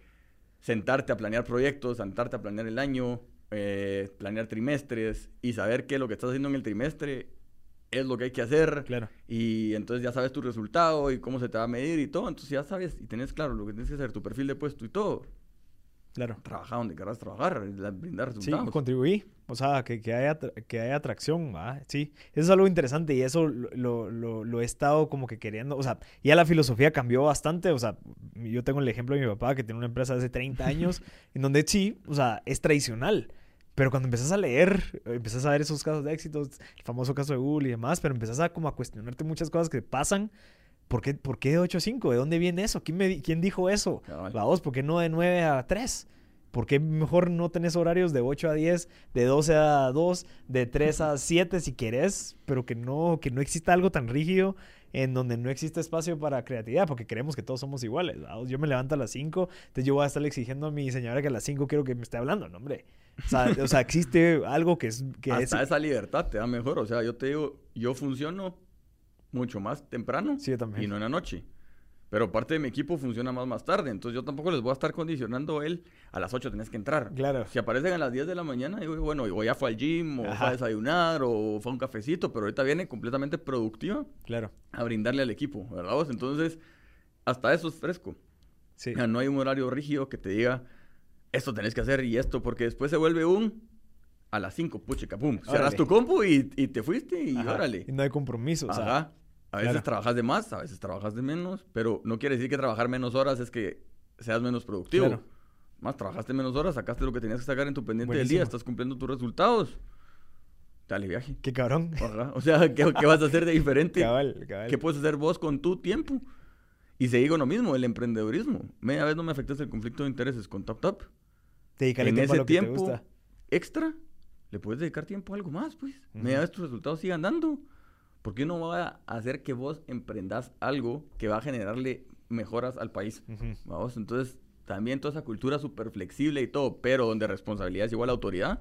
sentarte a planear proyectos, sentarte a planear el año, eh, planear trimestres y saber que lo que estás haciendo en el trimestre es lo que hay que hacer. Claro. Y entonces ya sabes tu resultado y cómo se te va a medir y todo. Entonces ya sabes y tenés claro lo que tienes que hacer, tu perfil de puesto y todo. Claro. Trabaja donde querrás trabajar, brindar Sí, resultados. contribuí. O sea, que, que, haya, que haya atracción, ¿va? Sí, eso es algo interesante y eso lo, lo, lo- lo he estado como que queriendo. O sea, ya la filosofía cambió bastante. O sea, yo tengo el ejemplo de mi papá que tiene una empresa de hace 30 años en donde sí, o sea, es tradicional. Pero cuando empezás a leer, empezás a ver esos casos de éxitos, el famoso caso de Google y demás, pero empezás a como a cuestionarte muchas cosas que pasan. ¿Por qué, por qué de 8 a 5? ¿De dónde viene eso? ¿Quién, me, quién dijo eso? Cabal. Vamos, ¿por qué no de 9 a 3? ¿Por qué mejor no tenés horarios de 8 a 10, de 12 a 2, de 3 a 7 si querés, pero que no, que no exista algo tan rígido en donde no existe espacio para creatividad, porque creemos que todos somos iguales. ¿verdad? Yo me levanto a las 5, entonces yo voy a estar exigiendo a mi señora que a las 5 quiero que me esté hablando, no, hombre. O sea, o sea existe algo que es... Que Hasta es... esa libertad te da mejor. O sea, yo te digo, yo funciono mucho más temprano Sí, yo también. y no en la noche. Pero parte de mi equipo funciona más más tarde. Entonces yo tampoco les voy a estar condicionando él a las 8 tenés que entrar. Claro. Si aparecen a las 10 de la mañana, digo, bueno, o ya fue al gym, o fue Ajá. a desayunar, o fue a un cafecito, pero ahorita viene completamente productiva Claro. a brindarle al equipo, ¿verdad vos? Entonces, hasta eso es fresco. Sí. O sea, no hay un horario rígido que te diga, esto tenés que hacer y esto, porque después se vuelve un a las 5, puchica, pum. Cerras tu compu y, y te fuiste y Ajá. órale. Y no hay compromiso. O sea, Ajá. A veces claro. trabajas de más, a veces trabajas de menos, pero no quiere decir que trabajar menos horas es que seas menos productivo. Claro. Más trabajaste menos horas, sacaste lo que tenías que sacar en tu pendiente del Buenísimo. día, estás cumpliendo tus resultados. Dale viaje. qué cabrón. Ajá. O sea, ¿qué, qué vas a hacer de diferente? cabal, cabal. ¿Qué puedes hacer vos con tu tiempo? Y se digo lo mismo, el emprendedurismo. Media vez no me afectaste el conflicto de intereses con TapTap. Dedícale En tiempo a ese lo que te tiempo gusta. extra, le puedes dedicar tiempo a algo más, pues. Ujú. Media vez tus resultados sigan dando. ¿Por qué no va a hacer que vos emprendas algo que va a generarle mejoras al país? Ujú. Vamos, entonces también toda esa cultura súper flexible y todo, pero donde responsabilidad es igual a autoridad,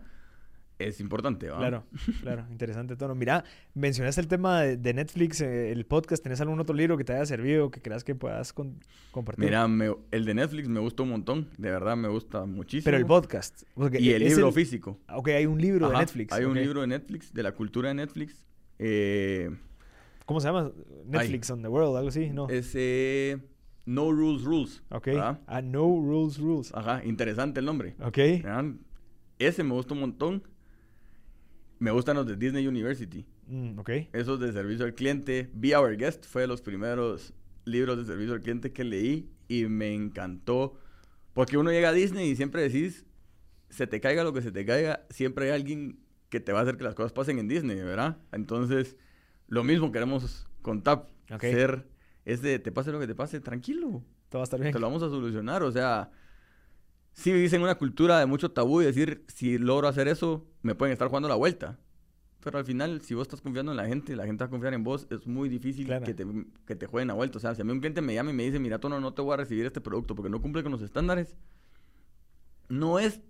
es importante, ¿va? Claro, claro, interesante tono. Mira, mencionaste el tema de, de Netflix, eh, el podcast. ¿Tenés algún otro libro que te haya servido que creas que puedas con- compartir? Mira, me- el de Netflix me gustó un montón, de verdad me gusta muchísimo. Pero el podcast. porque Y el libro físico. Ok, hay un libro de Netflix. Hay un libro de Netflix, de la cultura de Netflix. Eh, ¿Cómo se llama? Netflix on the World, algo así, ¿no? ese No Rules Rules. ok. Ah, No Rules Rules. Ajá, interesante el nombre. Ok. ¿verdad? Ese me gustó un montón. Me gustan los de Disney University. Mm, ok. Esos de servicio al cliente. Be Our Guest fue de los primeros libros de servicio al cliente que leí y me encantó. Porque uno llega a Disney y siempre decís, se te caiga lo que se te caiga, siempre hay alguien que te va a hacer que las cosas pasen en Disney, ¿verdad? Entonces, lo mismo queremos con TAP. Ok. Ser ese, te pase lo que te pase, tranquilo. Todo va a estar bien. Te lo vamos a solucionar. O sea, sí dicen una cultura de mucho tabú y decir, si logro hacer eso, me pueden estar jugando la vuelta. Pero al final, si vos estás confiando en la gente, la gente va a confiar en vos, es muy difícil Claro. que, te, que te jueguen la vuelta. O sea, si a mí un cliente me llama y me dice, mira, Tono, no te voy a recibir este producto porque no cumple con los estándares, no es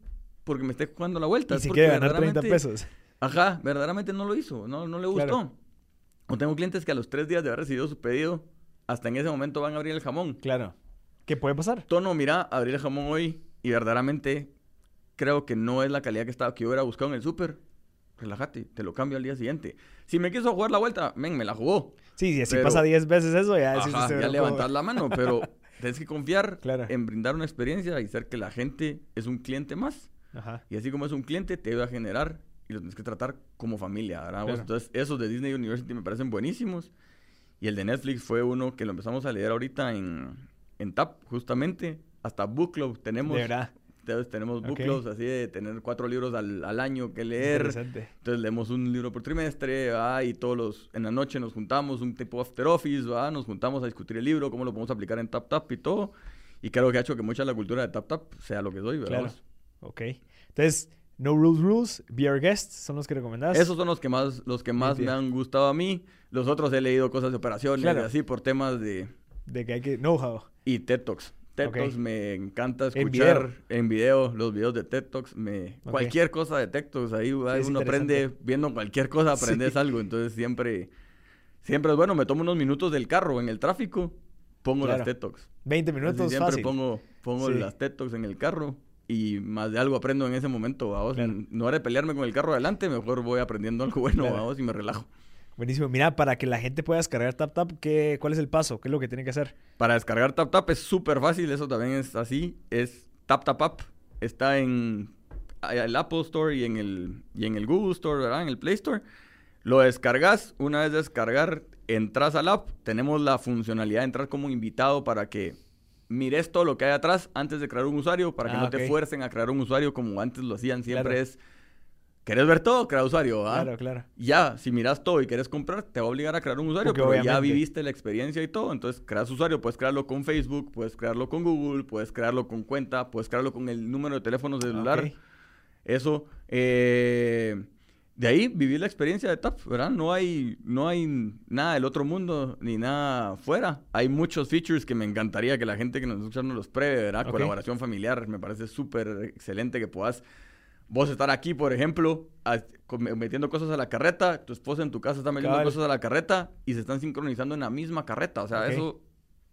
porque me esté jugando la vuelta. Y si quiere ganar 30 verdaderamente- pesos. Ajá, verdaderamente no lo hizo, no, no le gustó. Claro. O tengo clientes que a los tres días de haber recibido su pedido, hasta en ese momento van a abrir el jamón. Claro. ¿Qué puede pasar? Tono, mira, abrí el jamón hoy y verdaderamente creo que no es la calidad que, estaba, que yo hubiera buscado en el súper. Relájate, te lo cambio al día siguiente. Si me quiso jugar la vuelta, men, me la jugó. Sí, si así Pero- pasa 10 veces eso, ya Ajá, este ya bro, levantas la mano, pero tienes que confiar Claro. en brindar una experiencia y ser que la gente es un cliente más. Ajá. Y así como es un cliente, te va a generar y lo tienes que tratar como familia. Claro. Entonces, esos de Disney University me parecen buenísimos. Y el de Netflix fue uno que lo empezamos a leer ahorita en, en TAP, justamente. Hasta Book Club tenemos. De verdad. Entonces, tenemos book Ok. clubs así de tener cuatro libros al, al año que leer. Entonces leemos un libro por trimestre, ¿va? y todos los, en la noche nos juntamos, un tipo after office, ¿va? nos juntamos a discutir el libro, cómo lo podemos aplicar en Tap Tap y todo. Y creo que ha hecho que mucha de la cultura de Tap Tap sea lo que soy, ¿verdad? Claro. Ok. Entonces, No Rules Rules, Be Our Guest, son los que recomendás. Esos son los que más, los que más me han gustado a mí. Los otros he leído cosas de operaciones Claro. y así por temas de... De que hay que know-how. Y TED Talks. TED. Talks me encanta En escuchar video. en video, los videos de TED Talks. Me. Cualquier cosa de TED Talks, ahí uno aprende, viendo cualquier cosa aprendes Sí. algo. Entonces siempre, siempre es bueno. Me tomo unos minutos del carro en el tráfico, pongo Claro. las TED Talks. 20 Así minutos, siempre fácil. pongo, pongo Sí. las TED Talks en el carro y más de algo aprendo en ese momento. ¿va? Claro. No haré pelearme con el carro adelante, mejor voy aprendiendo algo bueno Claro. ¿va? y me relajo. Buenísimo. Mira, para que la gente pueda descargar TapTap, ¿qué, ¿cuál es el paso? ¿Qué es lo que tiene que hacer? Para descargar TapTap es súper fácil, eso también es así, es TapTapApp. Está en el Apple Store y en el, y en el Google Store, ¿verdad? En el Play Store. Lo descargas, una vez descargar, entras al app, tenemos la funcionalidad de entrar como invitado para que mires todo lo que hay atrás antes de crear un usuario, para que Ah, no te fuercen a crear un usuario como antes lo hacían, siempre Claro. es ¿Querés ver todo? Crea usuario, ¿ah? Claro, claro. Ya, si miras todo y quieres comprar, te va a obligar a crear un usuario, Porque pero ya viviste la experiencia y todo. Entonces, creas usuario, puedes crearlo con Facebook, puedes crearlo con Google, puedes crearlo con cuenta, puedes crearlo con el número de teléfono celular. Eso, eh, de ahí viví la experiencia de TAP, ¿verdad? No hay, no hay nada del otro mundo ni nada fuera. Hay muchos features que me encantaría que la gente que nos escucha nos los pruebe, ¿verdad? Colaboración familiar, me parece súper excelente que puedas vos estar aquí, por ejemplo, a- metiendo cosas a la carreta, tu esposa en tu casa está metiendo Cabal. cosas a la carreta y se están sincronizando en la misma carreta. O sea, eso,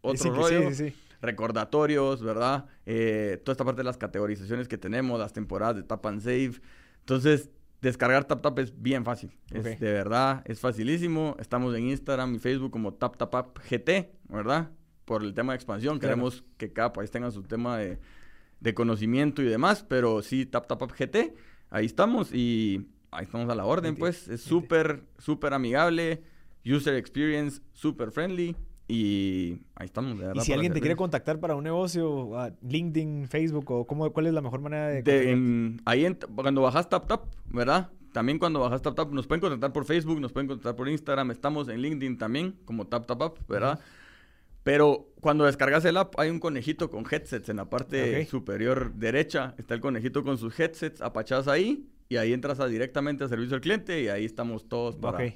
otro sí, rollo sí, sí. recordatorios, ¿verdad? Eh, toda esta parte de las categorizaciones que tenemos, las temporadas de Tap and Save. Entonces, descargar TapTap es bien fácil. Es, de verdad, es facilísimo. Estamos en Instagram y Facebook como TapTapApp GT, ¿verdad? Por el tema de expansión. Claro. Queremos que cada país tenga su tema de, de conocimiento y demás, pero sí, TapTapApp GT. Ahí estamos y ahí estamos a la orden, pues. Es súper, súper amigable. User experience, súper friendly. Y ahí estamos, de verdad. Y si alguien te quiere contactar para un negocio, a LinkedIn, Facebook, o cómo, ¿cuál es la mejor manera de, De- en- ahí en- cuando bajas TapTap, ¿verdad? También cuando bajas TapTap nos pueden contactar por Facebook, nos pueden contactar por Instagram, estamos en LinkedIn también como TapTapApp, ¿verdad? Pero cuando descargas el app hay un conejito con headsets en la parte superior derecha, está el conejito con sus headsets apachados ahí y ahí entras a directamente a servicio al cliente y ahí estamos todos para, Ok.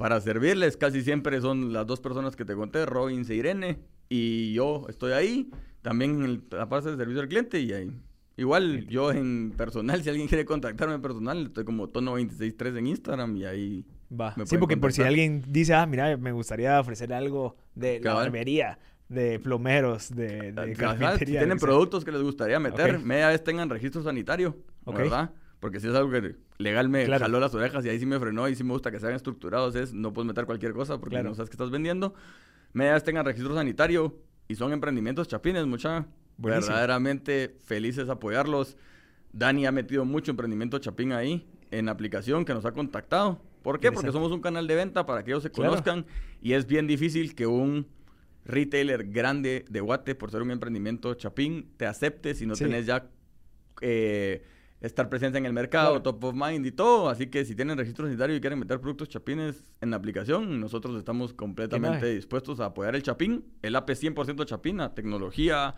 Para servirles. Casi siempre son las dos personas que te conté, Robin e Irene, y yo estoy ahí, también en el- la parte de servicio al cliente y ahí. Igual yo en personal, si alguien quiere contactarme en personal, estoy como tono263 en Instagram y ahí... Va. me Sí, porque por si alguien dice, ah, mira, me gustaría ofrecer algo de la barbería, de plomeros, de, de si tienen productos que les gustaría meter, media vez tengan registro sanitario, Ok. ¿verdad? Porque si es algo que legal me Claro. jaló las orejas y ahí sí me frenó y sí me gusta que sean estructurados, es no puedes meter cualquier cosa porque Claro. no sabes qué estás vendiendo. Media vez tengan registro sanitario y son emprendimientos chapines, mucha. Buenísimo. Verdaderamente felices apoyarlos. Dani ha metido mucho emprendimiento chapín ahí en la aplicación que nos ha contactado. ¿Por qué? Porque somos un canal de venta para que ellos se Claro. conozcan y es bien difícil que un retailer grande de Guate, por ser un emprendimiento chapín, te acepte si no Sí. tenés ya eh, estar presente en el mercado, Claro. top of mind y todo. Así que si tienen registro sanitario y quieren meter productos chapines en la aplicación, nosotros estamos completamente dispuestos a apoyar el chapín. El es 100% chapina, tecnología,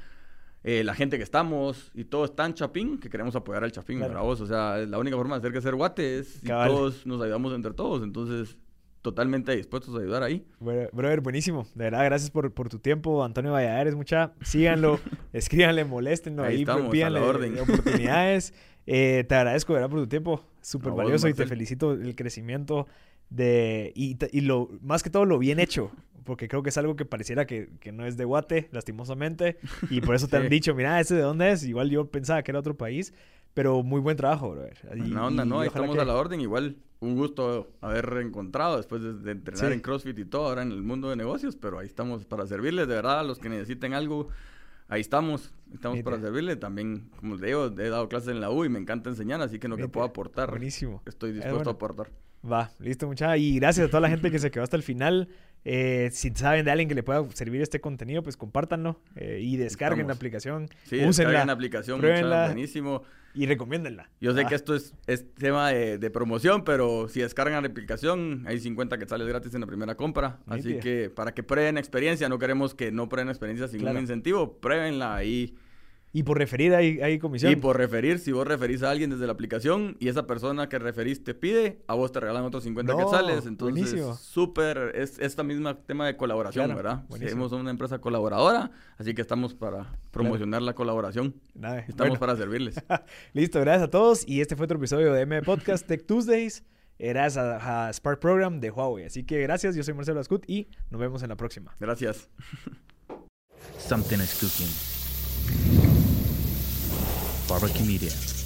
eh, la gente que estamos y todo es tan chapín que queremos apoyar al chapín, Claro. para vos. O sea, la única forma de hacer que ser Guate es si todos nos ayudamos entre todos. Entonces, totalmente dispuestos a ayudar ahí. Bueno, brother, buenísimo. De verdad, gracias por, por tu tiempo, Antonio Valladares. Mucha, síganlo, escríbanle, moléstenlo Ahí ahí, estamos, a pídanle la orden. oportunidades. Eh, te agradezco, de verdad, por tu tiempo. Súper valioso y te felicito el crecimiento de y, y lo más que todo lo bien hecho. Porque creo que es algo que pareciera que, que no es de Guate, lastimosamente. Y por eso te han Sí. dicho, mira, ¿ese de dónde es? Igual yo pensaba que era otro país. Pero muy buen trabajo, brother. Y- Una onda, ¿no? Ojalá estamos que- a la orden. Igual, un gusto haber reencontrado después de, de entrenar Sí. en CrossFit y todo, ahora en el mundo de negocios. Pero ahí estamos para servirles, de verdad, a los que necesiten algo. Ahí estamos, estamos para servirles. También, como les digo, he dado clases en la U y me encanta enseñar, así que en lo que puedo aportar, Buenísimo. estoy dispuesto bueno. a aportar. Va, listo, muchacha. Y gracias a toda la gente que se quedó hasta el final. Eh, si saben de alguien que le pueda servir este contenido, pues compártanlo eh, y descarguen la aplicación. Sí, úsenla descarguen la aplicación, pruébenla. buenísimo. y recomiéndenla. Yo sé Ah, que esto es, es tema de, de promoción, pero si descargan la aplicación, hay 50 quetzales gratis en la primera compra. Así que para que prueben experiencia, no queremos que no prueben experiencia sin Claro. un incentivo, pruébenla ahí. Y por referir hay, hay comisión. Y por referir, si vos referís a alguien desde la aplicación y esa persona que referís te pide, a vos te regalan otros 50 No, quetzales. Entonces, buenísimo. súper, es esta misma tema de colaboración, Claro, ¿verdad? buenísimo. Somos una empresa colaboradora, así que estamos para promocionar la colaboración. Nada, Estamos bueno. para servirles. Listo, gracias a todos. Y este fue otro episodio de M Podcast Tech Tuesdays. Gracias a, a Spark Program de Huawei. Así que gracias, yo soy Marcelo Ascut y nos vemos en la próxima. Gracias. Something is cooking. Barbecue Media.